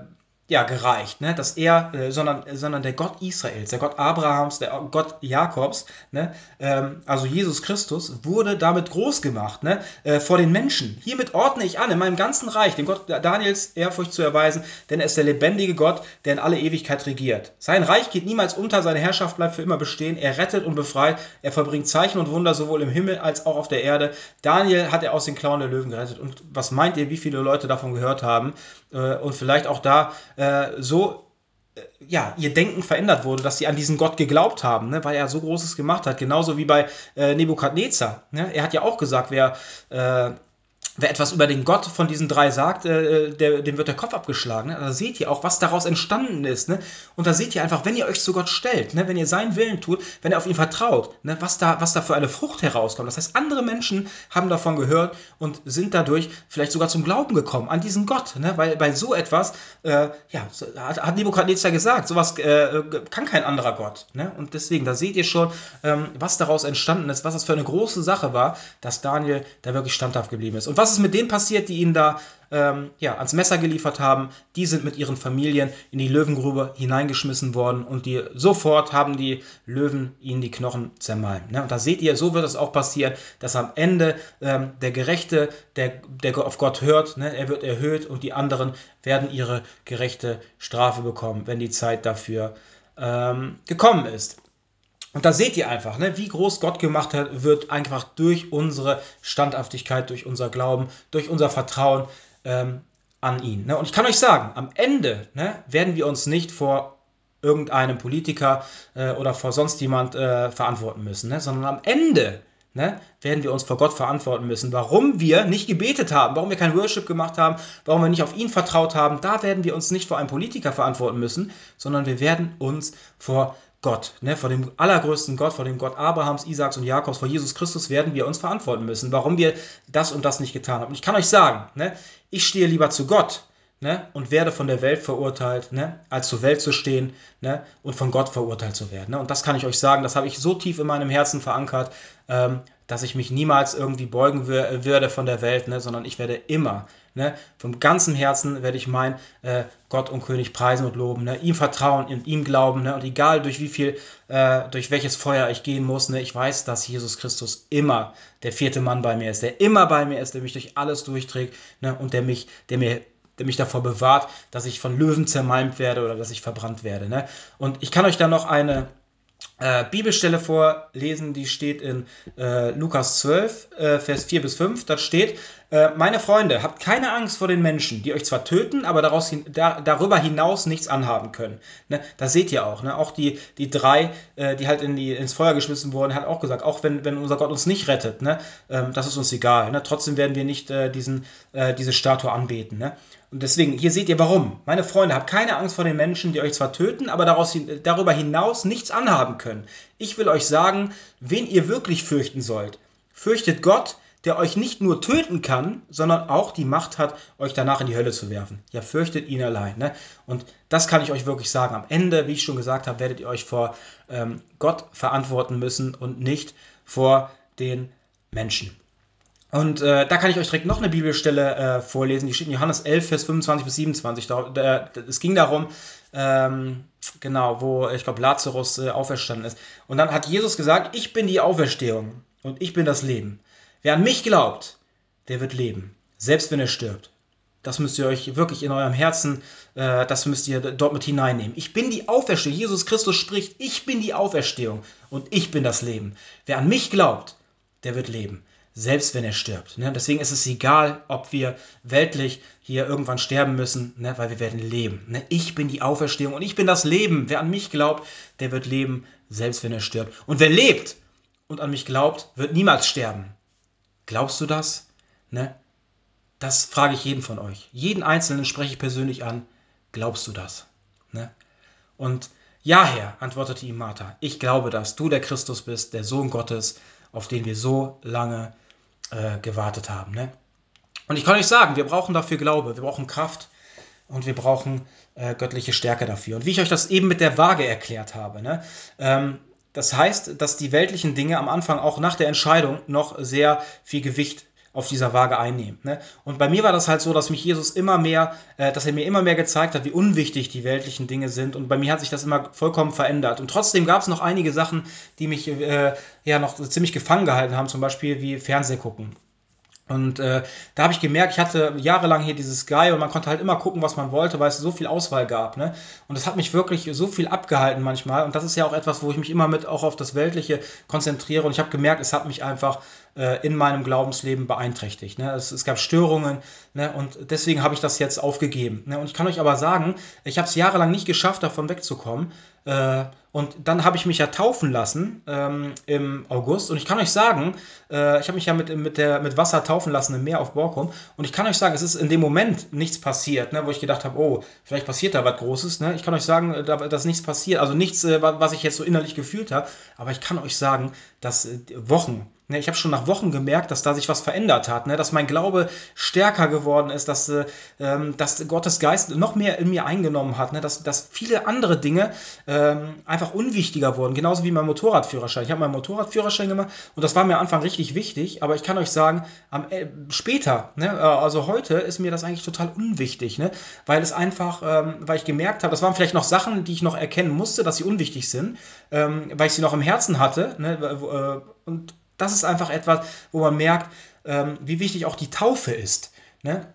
ja, gereicht, ne? dass er, äh, sondern, sondern der Gott Israels, der Gott Abrahams, der Gott Jakobs, ne? Ähm, also Jesus Christus, wurde damit groß gemacht ne? Äh, vor den Menschen. Hiermit ordne ich an, in meinem ganzen Reich, dem Gott Daniels Ehrfurcht zu erweisen, denn er ist der lebendige Gott, der in alle Ewigkeit regiert. Sein Reich geht niemals unter, seine Herrschaft bleibt für immer bestehen, er rettet und befreit, er verbringt Zeichen und Wunder sowohl im Himmel als auch auf der Erde. Daniel hat er aus den Klauen der Löwen gerettet. Und was meint ihr, wie viele Leute davon gehört haben? Äh, und vielleicht auch da äh, so äh, ja, ihr Denken verändert wurde, dass sie an diesen Gott geglaubt haben, ne, weil er so Großes gemacht hat. Genauso wie bei äh, Nebukadnezar. Ne? Er hat ja auch gesagt, wer, äh, wer etwas über den Gott von diesen drei sagt, äh, der, dem wird der Kopf abgeschlagen. Ne? Da seht ihr auch, was daraus entstanden ist. Ne? Und da seht ihr einfach, wenn ihr euch zu Gott stellt, ne? wenn ihr seinen Willen tut, wenn ihr auf ihn vertraut, ne? was, da, was da für eine Frucht herauskommt. Das heißt, andere Menschen haben davon gehört und sind dadurch vielleicht sogar zum Glauben gekommen an diesen Gott. Ne? Weil bei so etwas, äh, ja, hat, hat Nebukadnezar gesagt, sowas äh, kann kein anderer Gott. Ne? Und deswegen, da seht ihr schon, ähm, was daraus entstanden ist, was das für eine große Sache war, dass Daniel da wirklich standhaft geblieben ist. Und was ist mit denen passiert, die ihn da ähm, ja, ans Messer geliefert haben? Die sind mit ihren Familien in die Löwengrube hineingeschmissen worden und die sofort haben die Löwen ihnen die Knochen zermalmt. Ne? Und da seht ihr, so wird es auch passieren, dass am Ende ähm, der Gerechte, der, der auf Gott hört, ne, er wird erhöht und die anderen werden ihre gerechte Strafe bekommen, wenn die Zeit dafür ähm, gekommen ist. Und da seht ihr einfach, ne, wie groß Gott gemacht hat, wird einfach durch unsere Standhaftigkeit, durch unser Glauben, durch unser Vertrauen ähm, an ihn. Ne? Und ich kann euch sagen, am Ende ne, werden wir uns nicht vor irgendeinem Politiker äh, oder vor sonst jemand äh, verantworten müssen, ne? sondern am Ende ne, werden wir uns vor Gott verantworten müssen, warum wir nicht gebetet haben, warum wir kein Worship gemacht haben, warum wir nicht auf ihn vertraut haben. Da werden wir uns nicht vor einem Politiker verantworten müssen, sondern wir werden uns vor Gott, ne, vor dem allergrößten Gott, vor dem Gott Abrahams, Isaaks und Jakobs, vor Jesus Christus werden wir uns verantworten müssen, warum wir das und das nicht getan haben. Und ich kann euch sagen, ne, ich stehe lieber zu Gott ne, und werde von der Welt verurteilt, ne, als zur Welt zu stehen ne, und von Gott verurteilt zu werden. Ne. Und das kann ich euch sagen, das habe ich so tief in meinem Herzen verankert, ähm, dass ich mich niemals irgendwie beugen würde von der Welt, ne, sondern ich werde immer, ne, vom ganzen Herzen werde ich mein äh, Gott und König preisen und loben, ne, ihm vertrauen, in ihm glauben, ne, und egal durch wie viel, äh, durch welches Feuer ich gehen muss, ne, ich weiß, dass Jesus Christus immer der vierte Mann bei mir ist, der immer bei mir ist, der mich durch alles durchträgt, ne, und der mich, der mir der mich davor bewahrt, dass ich von Löwen zermalmt werde oder dass ich verbrannt werde. Ne? Und ich kann euch da noch eine, äh, Bibelstelle vorlesen, die steht in äh, Lukas 12, äh, Vers 4 bis 5. Da steht, äh, meine Freunde, habt keine Angst vor den Menschen, die euch zwar töten, aber daraus hin, da, darüber hinaus nichts anhaben können. Ne? Da seht ihr auch, ne? auch die, die drei, äh, die halt in die, ins Feuer geschmissen wurden, hat auch gesagt, auch wenn, wenn unser Gott uns nicht rettet, ne? Ähm, das ist uns egal. Ne? Trotzdem werden wir nicht äh, diesen, diese Statue anbeten. Ne? Und deswegen, hier seht ihr warum. Meine Freunde, habt keine Angst vor den Menschen, die euch zwar töten, aber daraus, darüber hinaus nichts anhaben können. Ich will euch sagen, wen ihr wirklich fürchten sollt. Fürchtet Gott, der euch nicht nur töten kann, sondern auch die Macht hat, euch danach in die Hölle zu werfen. Ja, fürchtet ihn allein. Ne? Und das kann ich euch wirklich sagen. Am Ende, wie ich schon gesagt habe, werdet ihr euch vor ähm, Gott verantworten müssen und nicht vor den Menschen. Und äh, da kann ich euch direkt noch eine Bibelstelle äh, vorlesen, die steht in Johannes 11, Vers 25 bis 27. Da, da, es ging darum, ähm, genau, wo ich glaube Lazarus äh, auferstanden ist. Und dann hat Jesus gesagt, ich bin die Auferstehung und ich bin das Leben. Wer an mich glaubt, der wird leben, selbst wenn er stirbt. Das müsst ihr euch wirklich in eurem Herzen, äh, das müsst ihr dort mit hineinnehmen. Ich bin die Auferstehung. Jesus Christus spricht, ich bin die Auferstehung und ich bin das Leben. Wer an mich glaubt, der wird leben selbst wenn er stirbt. Ne? Deswegen ist es egal, ob wir weltlich hier irgendwann sterben müssen, ne? weil wir werden leben. Ne? Ich bin die Auferstehung und ich bin das Leben. Wer an mich glaubt, der wird leben, selbst wenn er stirbt. Und wer lebt und an mich glaubt, wird niemals sterben. Glaubst du das? Ne? Das frage ich jeden von euch. Jeden Einzelnen spreche ich persönlich an. Glaubst du das? Ne? Und ja, Herr, antwortete ihm Martha, ich glaube, dass du der Christus bist, der Sohn Gottes, auf den wir so lange äh, gewartet haben. Ne? Und ich kann euch sagen, wir brauchen dafür Glaube, wir brauchen Kraft und wir brauchen äh, göttliche Stärke dafür. Und wie ich euch das eben mit der Waage erklärt habe, ne? ähm, das heißt, dass die weltlichen Dinge am Anfang auch nach der Entscheidung noch sehr viel Gewicht auf dieser Waage einnehmen. Ne? Und bei mir war das halt so, dass mich Jesus immer mehr, äh, dass er mir immer mehr gezeigt hat, wie unwichtig die weltlichen Dinge sind. Und bei mir hat sich das immer vollkommen verändert. Und trotzdem gab es noch einige Sachen, die mich äh, ja noch ziemlich gefangen gehalten haben, zum Beispiel wie Fernseh gucken. Und äh, da habe ich gemerkt, ich hatte jahrelang hier dieses Sky und man konnte halt immer gucken, was man wollte, weil es so viel Auswahl gab. Ne? Und das hat mich wirklich so viel abgehalten manchmal. Und das ist ja auch etwas, wo ich mich immer mit auch auf das Weltliche konzentriere. Und ich habe gemerkt, es hat mich einfach äh, in meinem Glaubensleben beeinträchtigt. Ne? Es, gab Störungen ne? und deswegen habe ich das jetzt aufgegeben. Ne? Und ich kann euch aber sagen, ich habe es jahrelang nicht geschafft, davon wegzukommen. Äh, und dann habe ich mich ja taufen lassen ähm, im August. Und ich kann euch sagen, äh, ich habe mich ja mit, mit, der, mit Wasser taufen lassen im Meer auf Borkum. Und ich kann euch sagen, es ist in dem Moment nichts passiert, wo ich gedacht habe, oh, vielleicht passiert da was Großes. Ich kann euch sagen, da, dass nichts passiert. Also nichts, was ich jetzt so innerlich gefühlt habe. Aber ich kann euch sagen, dass äh, Wochen, Ne, ich habe schon nach Wochen gemerkt, dass da sich was verändert hat, ne, dass mein Glaube stärker geworden ist, dass, äh, ähm, dass Gottes Geist noch mehr in mir eingenommen hat, ne, dass, dass viele andere Dinge ähm, einfach unwichtiger wurden, genauso wie mein Motorradführerschein. Ich habe meinen Motorradführerschein gemacht und das war mir am Anfang richtig wichtig, aber ich kann euch sagen, am, äh, später, ne, äh, also heute ist mir das eigentlich total unwichtig, ne, weil es einfach, ähm, weil ich gemerkt habe, das waren vielleicht noch Sachen, die ich noch erkennen musste, dass sie unwichtig sind, ähm, weil ich sie noch im Herzen hatte ne, äh, und das ist einfach etwas, wo man merkt, ähm, wie wichtig auch die Taufe ist. Ne?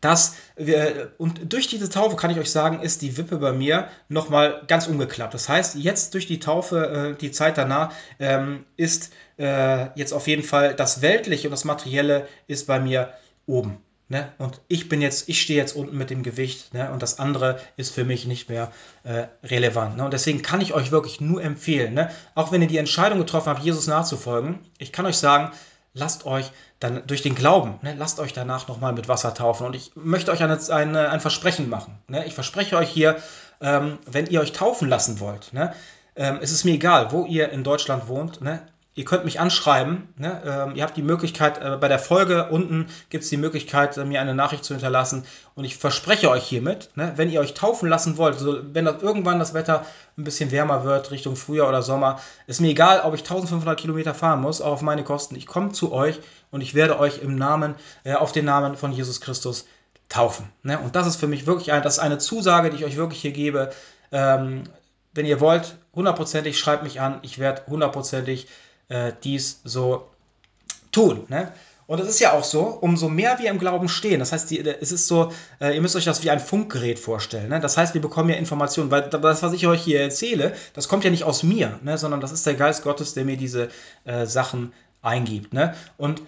Das, wir, und durch diese Taufe kann ich euch sagen, ist die Wippe bei mir nochmal ganz umgeklappt. Das heißt, jetzt durch die Taufe, äh, die Zeit danach, ähm, ist äh, jetzt auf jeden Fall das Weltliche und das Materielle ist bei mir oben. Ne? Und ich bin jetzt, ich stehe jetzt unten mit dem Gewicht ne? und das andere ist für mich nicht mehr äh, relevant. Ne? Und deswegen kann ich euch wirklich nur empfehlen, ne? auch wenn ihr die Entscheidung getroffen habt, Jesus nachzufolgen, ich kann euch sagen, lasst euch dann durch den Glauben, ne? lasst euch danach nochmal mit Wasser taufen. Und ich möchte euch eine, eine, ein Versprechen machen. Ne? Ich verspreche euch hier, ähm, wenn ihr euch taufen lassen wollt, ne? ähm, es ist mir egal, wo ihr in Deutschland wohnt, ne? Ihr könnt mich anschreiben. Ne? Ähm, ihr habt die Möglichkeit, äh, bei der Folge unten gibt es die Möglichkeit, äh, mir eine Nachricht zu hinterlassen. Und ich verspreche euch hiermit, ne, wenn ihr euch taufen lassen wollt, so, wenn das irgendwann das Wetter ein bisschen wärmer wird, Richtung Frühjahr oder Sommer, ist mir egal, ob ich 1500 Kilometer fahren muss, auch auf meine Kosten. Ich komme zu euch und ich werde euch im Namen, äh, auf den Namen von Jesus Christus taufen. Ne? Und das ist für mich wirklich ein, das ist eine Zusage, die ich euch wirklich hier gebe. Ähm, wenn ihr wollt, hundertprozentig schreibt mich an. Ich werde hundertprozentig äh, dies so tun. Ne? Und es ist ja auch so, umso mehr wir im Glauben stehen, das heißt, die, es ist so, äh, ihr müsst euch das wie ein Funkgerät vorstellen. Ne? Das heißt, wir bekommen ja Informationen, weil das, was ich euch hier erzähle, das kommt ja nicht aus mir, ne? sondern das ist der Geist Gottes, der mir diese äh, Sachen eingibt. Ne? Und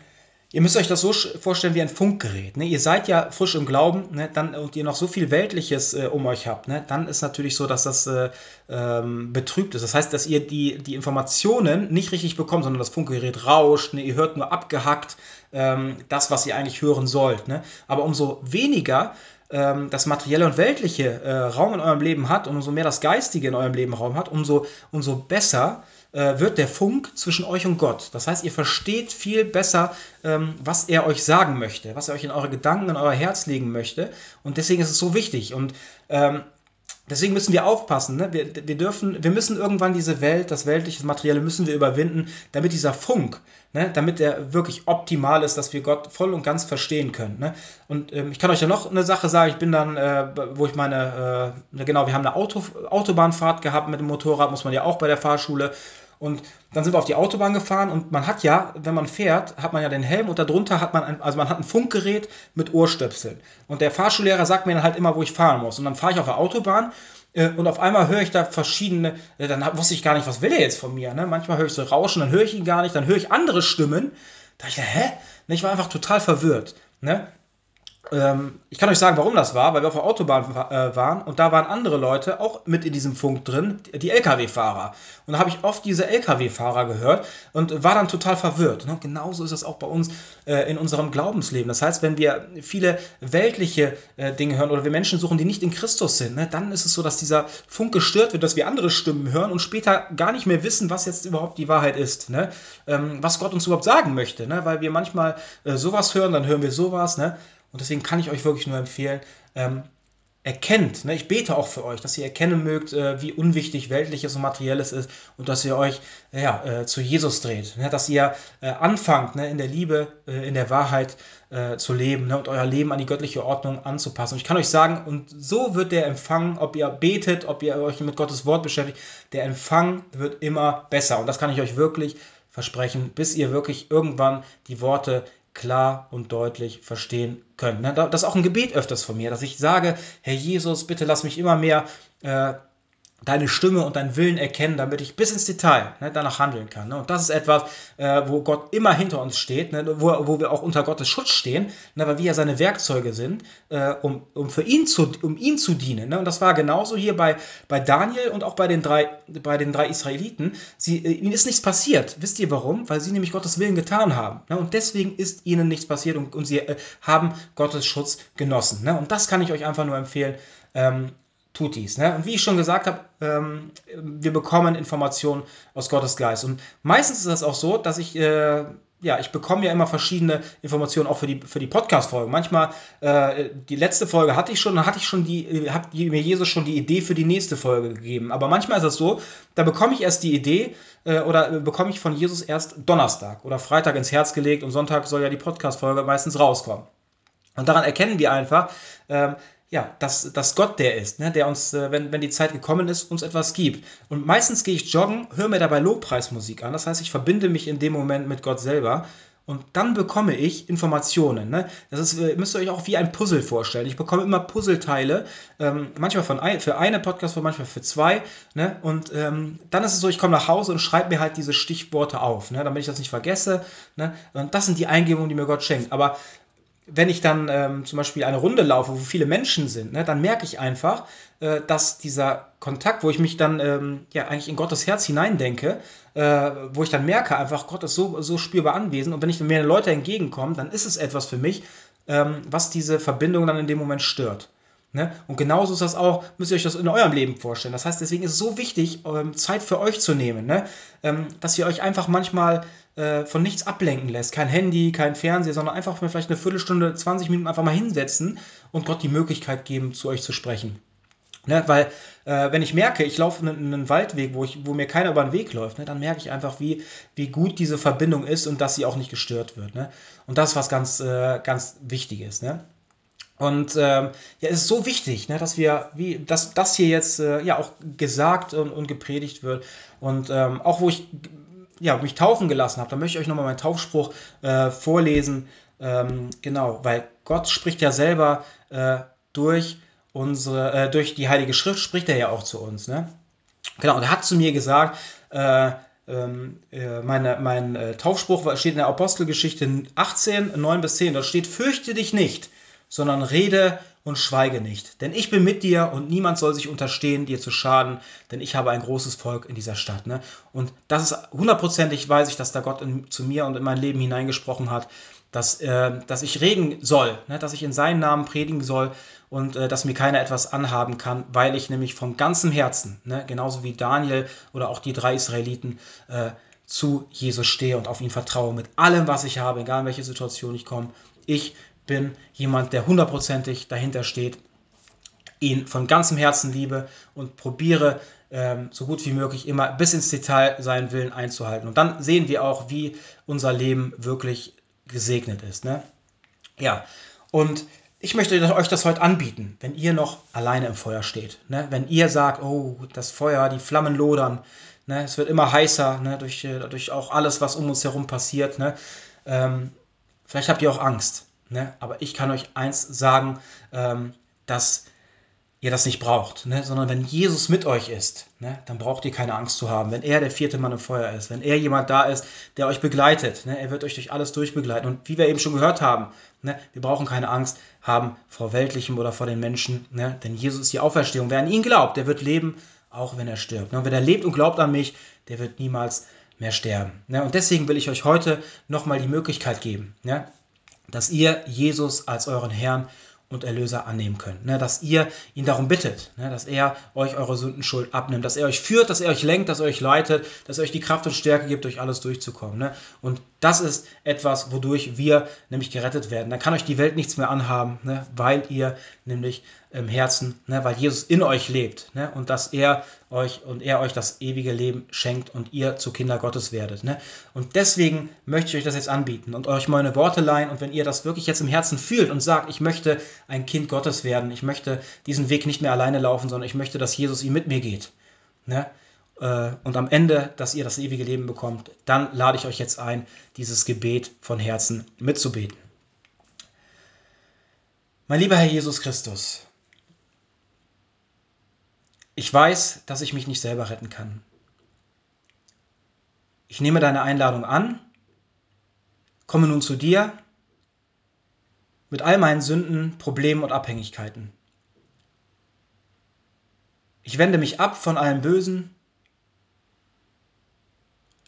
Ihr müsst euch das so vorstellen wie ein Funkgerät. Ne? Ihr seid ja frisch im Glauben ne? dann, und ihr noch so viel Weltliches äh, um euch habt. Ne? Dann ist natürlich so, dass das äh, ähm, betrübt ist. Das heißt, dass ihr die, die Informationen nicht richtig bekommt, sondern das Funkgerät rauscht. Ne? Ihr hört nur abgehackt ähm, das, was ihr eigentlich hören sollt. Ne? Aber umso weniger ähm, das materielle und weltliche äh, Raum in eurem Leben hat und umso mehr das Geistige in eurem Leben Raum hat, umso, umso besser äh, wird der Funk zwischen euch und Gott. Das heißt, ihr versteht viel besser, ähm, was er euch sagen möchte, was er euch in eure Gedanken, in euer Herz legen möchte. Und deswegen ist es so wichtig. Und ähm, Deswegen müssen wir aufpassen. Ne? Wir, wir, dürfen, wir müssen irgendwann diese Welt, das weltliche, Materielle müssen wir überwinden, damit dieser Funk, ne? damit der wirklich optimal ist, dass wir Gott voll und ganz verstehen können. Ne? Und ähm, ich kann euch ja noch eine Sache sagen. Ich bin dann, äh, wo ich meine, äh, genau, wir haben eine Auto, Autobahnfahrt gehabt mit dem Motorrad, muss man ja auch bei der Fahrschule. Und dann sind wir auf die Autobahn gefahren und man hat ja, wenn man fährt, hat man ja den Helm und darunter hat man, ein, also man hat ein Funkgerät mit Ohrstöpseln. Und der Fahrschullehrer sagt mir dann halt immer, wo ich fahren muss. Und dann fahre ich auf der Autobahn äh, und auf einmal höre ich da verschiedene, äh, dann wusste ich gar nicht, was will er jetzt von mir. Ne? Manchmal höre ich so Rauschen, dann höre ich ihn gar nicht, dann höre ich andere Stimmen. Da ich, hä? Ne, ich war einfach total verwirrt. Ne? Ähm, ich kann euch sagen, warum das war, weil wir auf der Autobahn äh, waren und da waren andere Leute auch mit in diesem Funk drin, die Lkw-Fahrer. Und da habe ich oft diese Lkw-Fahrer gehört und war dann total verwirrt. Ne? Genauso ist das auch bei uns äh, in unserem Glaubensleben. Das heißt, wenn wir viele weltliche äh, Dinge hören oder wir Menschen suchen, die nicht in Christus sind, ne? dann ist es so, dass dieser Funk gestört wird, dass wir andere Stimmen hören und später gar nicht mehr wissen, was jetzt überhaupt die Wahrheit ist. Ne? Ähm, was Gott uns überhaupt sagen möchte. Ne? Weil wir manchmal äh, sowas hören, dann hören wir sowas. Ne? Und deswegen kann ich euch wirklich nur empfehlen, ähm, erkennt, ne, ich bete auch für euch, dass ihr erkennen mögt, äh, wie unwichtig weltliches und materielles ist und dass ihr euch ja, äh, zu Jesus dreht, ne, dass ihr äh, anfangt, ne, in der Liebe, äh, in der Wahrheit äh, zu leben ne, und euer Leben an die göttliche Ordnung anzupassen. Und ich kann euch sagen, und so wird der Empfang, ob ihr betet, ob ihr euch mit Gottes Wort beschäftigt, der Empfang wird immer besser. Und das kann ich euch wirklich versprechen, bis ihr wirklich irgendwann die Worte klar und deutlich verstehen können. Das ist auch ein Gebet öfters von mir, dass ich sage, Herr Jesus, bitte lass mich immer mehr äh, deine Stimme und deinen Willen erkennen, damit ich bis ins Detail ne, danach handeln kann. Ne? Und das ist etwas, äh, wo Gott immer hinter uns steht, ne, wo, wo wir auch unter Gottes Schutz stehen, ne, weil wir ja seine Werkzeuge sind, äh, um, um für ihn zu, um ihm zu dienen. Ne? Und das war genauso hier bei, bei Daniel und auch bei den drei, bei den drei Israeliten. Sie, äh, ihnen ist nichts passiert. Wisst ihr warum? Weil sie nämlich Gottes Willen getan haben. Ne? Und deswegen ist ihnen nichts passiert und, und sie äh, haben Gottes Schutz genossen. Ne? Und das kann ich euch einfach nur empfehlen. Ähm, tut dies. Ne? Und wie ich schon gesagt habe, ähm, wir bekommen Informationen aus Gottes Geist. Und meistens ist es auch so, dass ich, äh, ja, ich bekomme ja immer verschiedene Informationen auch für die, für die Podcast-Folge. Manchmal, äh, die letzte Folge hatte ich schon, dann hatte ich schon die, hat mir Jesus schon die Idee für die nächste Folge gegeben. Aber manchmal ist es so, da bekomme ich erst die Idee äh, oder bekomme ich von Jesus erst Donnerstag oder Freitag ins Herz gelegt und Sonntag soll ja die Podcast-Folge meistens rauskommen. Und daran erkennen wir einfach, ähm, ja, dass, dass Gott der ist, ne, der uns, äh, wenn, wenn die Zeit gekommen ist, uns etwas gibt. Und meistens gehe ich joggen, höre mir dabei Lobpreismusik an. Das heißt, ich verbinde mich in dem Moment mit Gott selber. Und dann bekomme ich Informationen. Ne? Das ist, äh, müsst ihr euch auch wie ein Puzzle vorstellen. Ich bekomme immer Puzzleteile, ähm, manchmal von ein, für eine Podcast, manchmal für zwei. Ne? Und ähm, dann ist es so, ich komme nach Hause und schreibe mir halt diese Stichworte auf, ne? damit ich das nicht vergesse. Ne? Und das sind die Eingebungen, die mir Gott schenkt. Aber wenn ich dann ähm, zum Beispiel eine Runde laufe, wo viele Menschen sind, ne, dann merke ich einfach, äh, dass dieser Kontakt, wo ich mich dann ähm, ja eigentlich in Gottes Herz hineindenke, äh, wo ich dann merke, einfach Gott ist so, so spürbar anwesend und wenn ich mir Leute entgegenkomme, dann ist es etwas für mich, ähm, was diese Verbindung dann in dem Moment stört. Ne? Und genauso ist das auch, müsst ihr euch das in eurem Leben vorstellen. Das heißt, deswegen ist es so wichtig, ähm, Zeit für euch zu nehmen, ne? ähm, dass ihr euch einfach manchmal äh, von nichts ablenken lässt. Kein Handy, kein Fernseher, sondern einfach mal vielleicht eine Viertelstunde, 20 Minuten einfach mal hinsetzen und Gott die Möglichkeit geben, zu euch zu sprechen. Ne, weil, äh, wenn ich merke, ich laufe einen, einen Waldweg, wo, ich, wo mir keiner über den Weg läuft, ne, dann merke ich einfach, wie, wie gut diese Verbindung ist und dass sie auch nicht gestört wird. Ne? Und das ist was ganz, äh, ganz Wichtiges. Ne? Und ähm, ja, es ist so wichtig, ne, dass wir, wie, dass das hier jetzt äh, ja auch gesagt und, und gepredigt wird. Und ähm, auch wo ich ja, mich taufen gelassen habe, da möchte ich euch nochmal meinen Taufspruch äh, vorlesen. Ähm, genau, weil Gott spricht ja selber äh, durch unsere, äh, durch die Heilige Schrift spricht er ja auch zu uns. Ne? Genau, und er hat zu mir gesagt, äh, ähm, äh, meine, mein äh, Taufspruch steht in der Apostelgeschichte 18, 9 bis 10. Da steht, fürchte dich nicht, sondern rede und schweige nicht. Denn ich bin mit dir und niemand soll sich unterstehen, dir zu schaden, denn ich habe ein großes Volk in dieser Stadt. Ne? Und das ist hundertprozentig, weiß ich, dass da Gott in, zu mir und in mein Leben hineingesprochen hat, dass, äh, dass ich reden soll, ne? dass ich in seinen Namen predigen soll und äh, dass mir keiner etwas anhaben kann, weil ich nämlich von ganzem Herzen, ne? genauso wie Daniel oder auch die drei Israeliten, äh, zu Jesus stehe und auf ihn vertraue mit allem, was ich habe, egal in welche Situation ich komme. Ich bin jemand, der hundertprozentig dahinter steht, ihn von ganzem Herzen liebe und probiere ähm, so gut wie möglich immer bis ins Detail seinen Willen einzuhalten. Und dann sehen wir auch, wie unser Leben wirklich gesegnet ist. Ne? Ja, und ich möchte euch das heute anbieten, wenn ihr noch alleine im Feuer steht. Ne? Wenn ihr sagt, oh, das Feuer, die Flammen lodern, ne? es wird immer heißer, ne? durch, äh, durch auch alles, was um uns herum passiert. Ne? Ähm, vielleicht habt ihr auch Angst. Ne? Aber ich kann euch eins sagen, ähm, dass ihr das nicht braucht, ne? sondern wenn Jesus mit euch ist, ne? dann braucht ihr keine Angst zu haben. Wenn er der vierte Mann im Feuer ist, wenn er jemand da ist, der euch begleitet, ne? er wird euch durch alles durchbegleiten. Und wie wir eben schon gehört haben, ne? wir brauchen keine Angst haben vor Weltlichem oder vor den Menschen, ne? denn Jesus ist die Auferstehung. Wer an ihn glaubt, der wird leben, auch wenn er stirbt. Ne? Und wer der lebt und glaubt an mich, der wird niemals mehr sterben. Ne? Und deswegen will ich euch heute nochmal die Möglichkeit geben, ne? Dass ihr Jesus als euren Herrn und Erlöser annehmen könnt. Ne? Dass ihr ihn darum bittet, ne? dass er euch eure Sündenschuld abnimmt, dass er euch führt, dass er euch lenkt, dass er euch leitet, dass er euch die Kraft und Stärke gibt, durch alles durchzukommen. Ne? Und das ist etwas, wodurch wir nämlich gerettet werden. Dann kann euch die Welt nichts mehr anhaben, ne? weil ihr nämlich im Herzen, ne? weil Jesus in euch lebt ne? und dass er euch und er euch das ewige Leben schenkt und ihr zu Kinder Gottes werdet. Ne? Und deswegen möchte ich euch das jetzt anbieten und euch meine Worte leihen. Und wenn ihr das wirklich jetzt im Herzen fühlt und sagt, ich möchte ein Kind Gottes werden, ich möchte diesen Weg nicht mehr alleine laufen, sondern ich möchte, dass Jesus ihn mit mir geht. Ne? Äh, und am Ende, dass ihr das ewige Leben bekommt, dann lade ich euch jetzt ein, dieses Gebet von Herzen mitzubeten. Mein lieber Herr Jesus Christus, Ich weiß, dass ich mich nicht selber retten kann. Ich nehme deine Einladung an, komme nun zu dir mit all meinen Sünden, Problemen und Abhängigkeiten. Ich wende mich ab von allem Bösen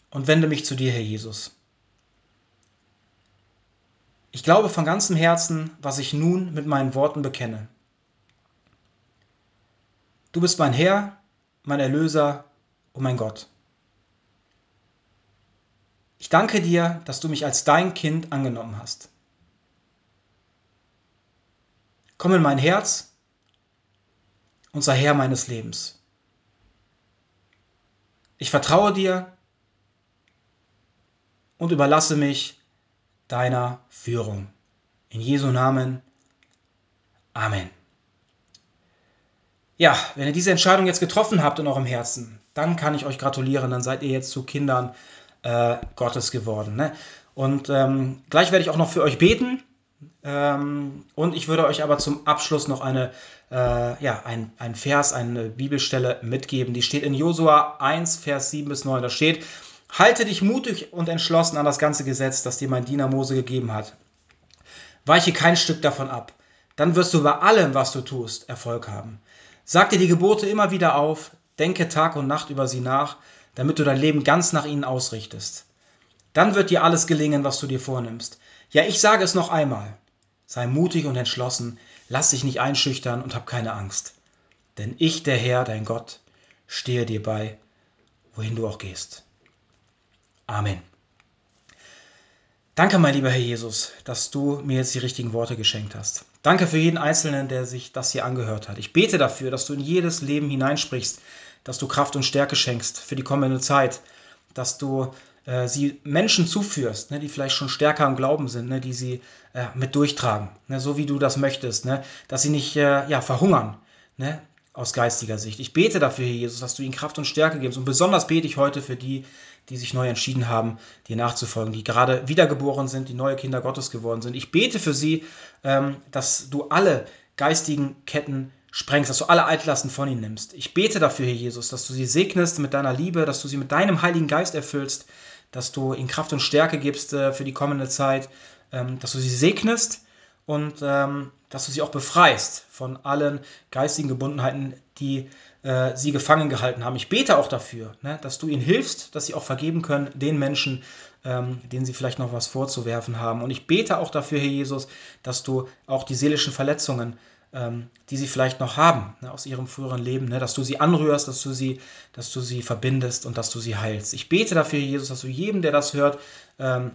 und wende mich zu dir, Herr Jesus. Ich glaube von ganzem Herzen, was ich nun mit meinen Worten bekenne. Du bist mein Herr, mein Erlöser und mein Gott. Ich danke dir, dass du mich als dein Kind angenommen hast. Komm in mein Herz und sei Herr meines Lebens. Ich vertraue dir und überlasse mich deiner Führung. In Jesu Namen. Amen. Ja, wenn ihr diese Entscheidung jetzt getroffen habt in eurem Herzen, dann kann ich euch gratulieren, dann seid ihr jetzt zu Kindern äh, Gottes geworden. Ne? Und ähm, gleich werde ich auch noch für euch beten. Ähm, und ich würde euch aber zum Abschluss noch eine, äh, ja, ein, ein Vers, eine Bibelstelle mitgeben. Die steht in Josua 1, Vers 7 bis 9. Da steht, Halte dich mutig und entschlossen an das ganze Gesetz, das dir mein Diener Mose gegeben hat. Weiche kein Stück davon ab. Dann wirst du bei allem, was du tust, Erfolg haben. Sag dir die Gebote immer wieder auf, denke Tag und Nacht über sie nach, damit du dein Leben ganz nach ihnen ausrichtest. Dann wird dir alles gelingen, was du dir vornimmst. Ja, ich sage es noch einmal. Sei mutig und entschlossen, lass dich nicht einschüchtern und hab keine Angst. Denn ich, der Herr, dein Gott, stehe dir bei, wohin du auch gehst. Amen. Danke, mein lieber Herr Jesus, dass du mir jetzt die richtigen Worte geschenkt hast. Danke für jeden Einzelnen, der sich das hier angehört hat. Ich bete dafür, dass du in jedes Leben hineinsprichst, dass du Kraft und Stärke schenkst für die kommende Zeit, dass du äh, sie Menschen zuführst, ne, die vielleicht schon stärker im Glauben sind, ne, die sie äh, mit durchtragen, ne, so wie du das möchtest, ne, dass sie nicht äh, ja, verhungern, ne, aus geistiger Sicht. Ich bete dafür, Herr Jesus, dass du ihnen Kraft und Stärke gibst. Und besonders bete ich heute für die, die sich neu entschieden haben, dir nachzufolgen, die gerade wiedergeboren sind, die neue Kinder Gottes geworden sind. Ich bete für sie, ähm, dass du alle geistigen Ketten sprengst, dass du alle Altlasten von ihnen nimmst. Ich bete dafür, Herr Jesus, dass du sie segnest mit deiner Liebe, dass du sie mit deinem Heiligen Geist erfüllst, dass du ihnen Kraft und Stärke gibst äh, für die kommende Zeit, ähm, dass du sie segnest und ähm, dass du sie auch befreist von allen geistigen Gebundenheiten, die äh, sie gefangen gehalten haben. Ich bete auch dafür, ne, dass du ihnen hilfst, dass sie auch vergeben können den Menschen, ähm, denen sie vielleicht noch was vorzuwerfen haben. Und ich bete auch dafür, Herr Jesus, dass du auch die seelischen Verletzungen ähm, die sie vielleicht noch haben ne, aus ihrem früheren Leben, ne, dass du sie anrührst, dass du sie, dass du sie verbindest und dass du sie heilst. Ich bete dafür, Jesus, dass du jedem, der das hört, ähm,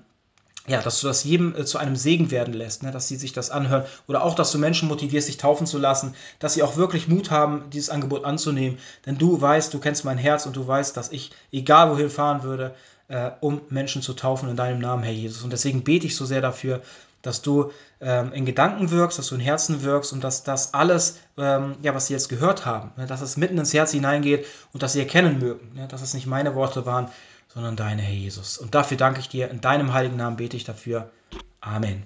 ja, dass du das jedem äh, zu einem Segen werden lässt, ne, dass sie sich das anhören. Oder auch, dass du Menschen motivierst, sich taufen zu lassen, dass sie auch wirklich Mut haben, dieses Angebot anzunehmen, denn du weißt, du kennst mein Herz und du weißt, dass ich, egal wohin fahren würde, äh, um Menschen zu taufen in deinem Namen, Herr Jesus. Und deswegen bete ich so sehr dafür, dass du ähm, in Gedanken wirkst, dass du in Herzen wirkst und dass das alles, ähm, ja, was sie jetzt gehört haben, ne, dass es mitten ins Herz hineingeht und dass sie erkennen mögen, ne, dass es nicht meine Worte waren, sondern deine, Herr Jesus. Und dafür danke ich dir. In deinem heiligen Namen bete ich dafür. Amen.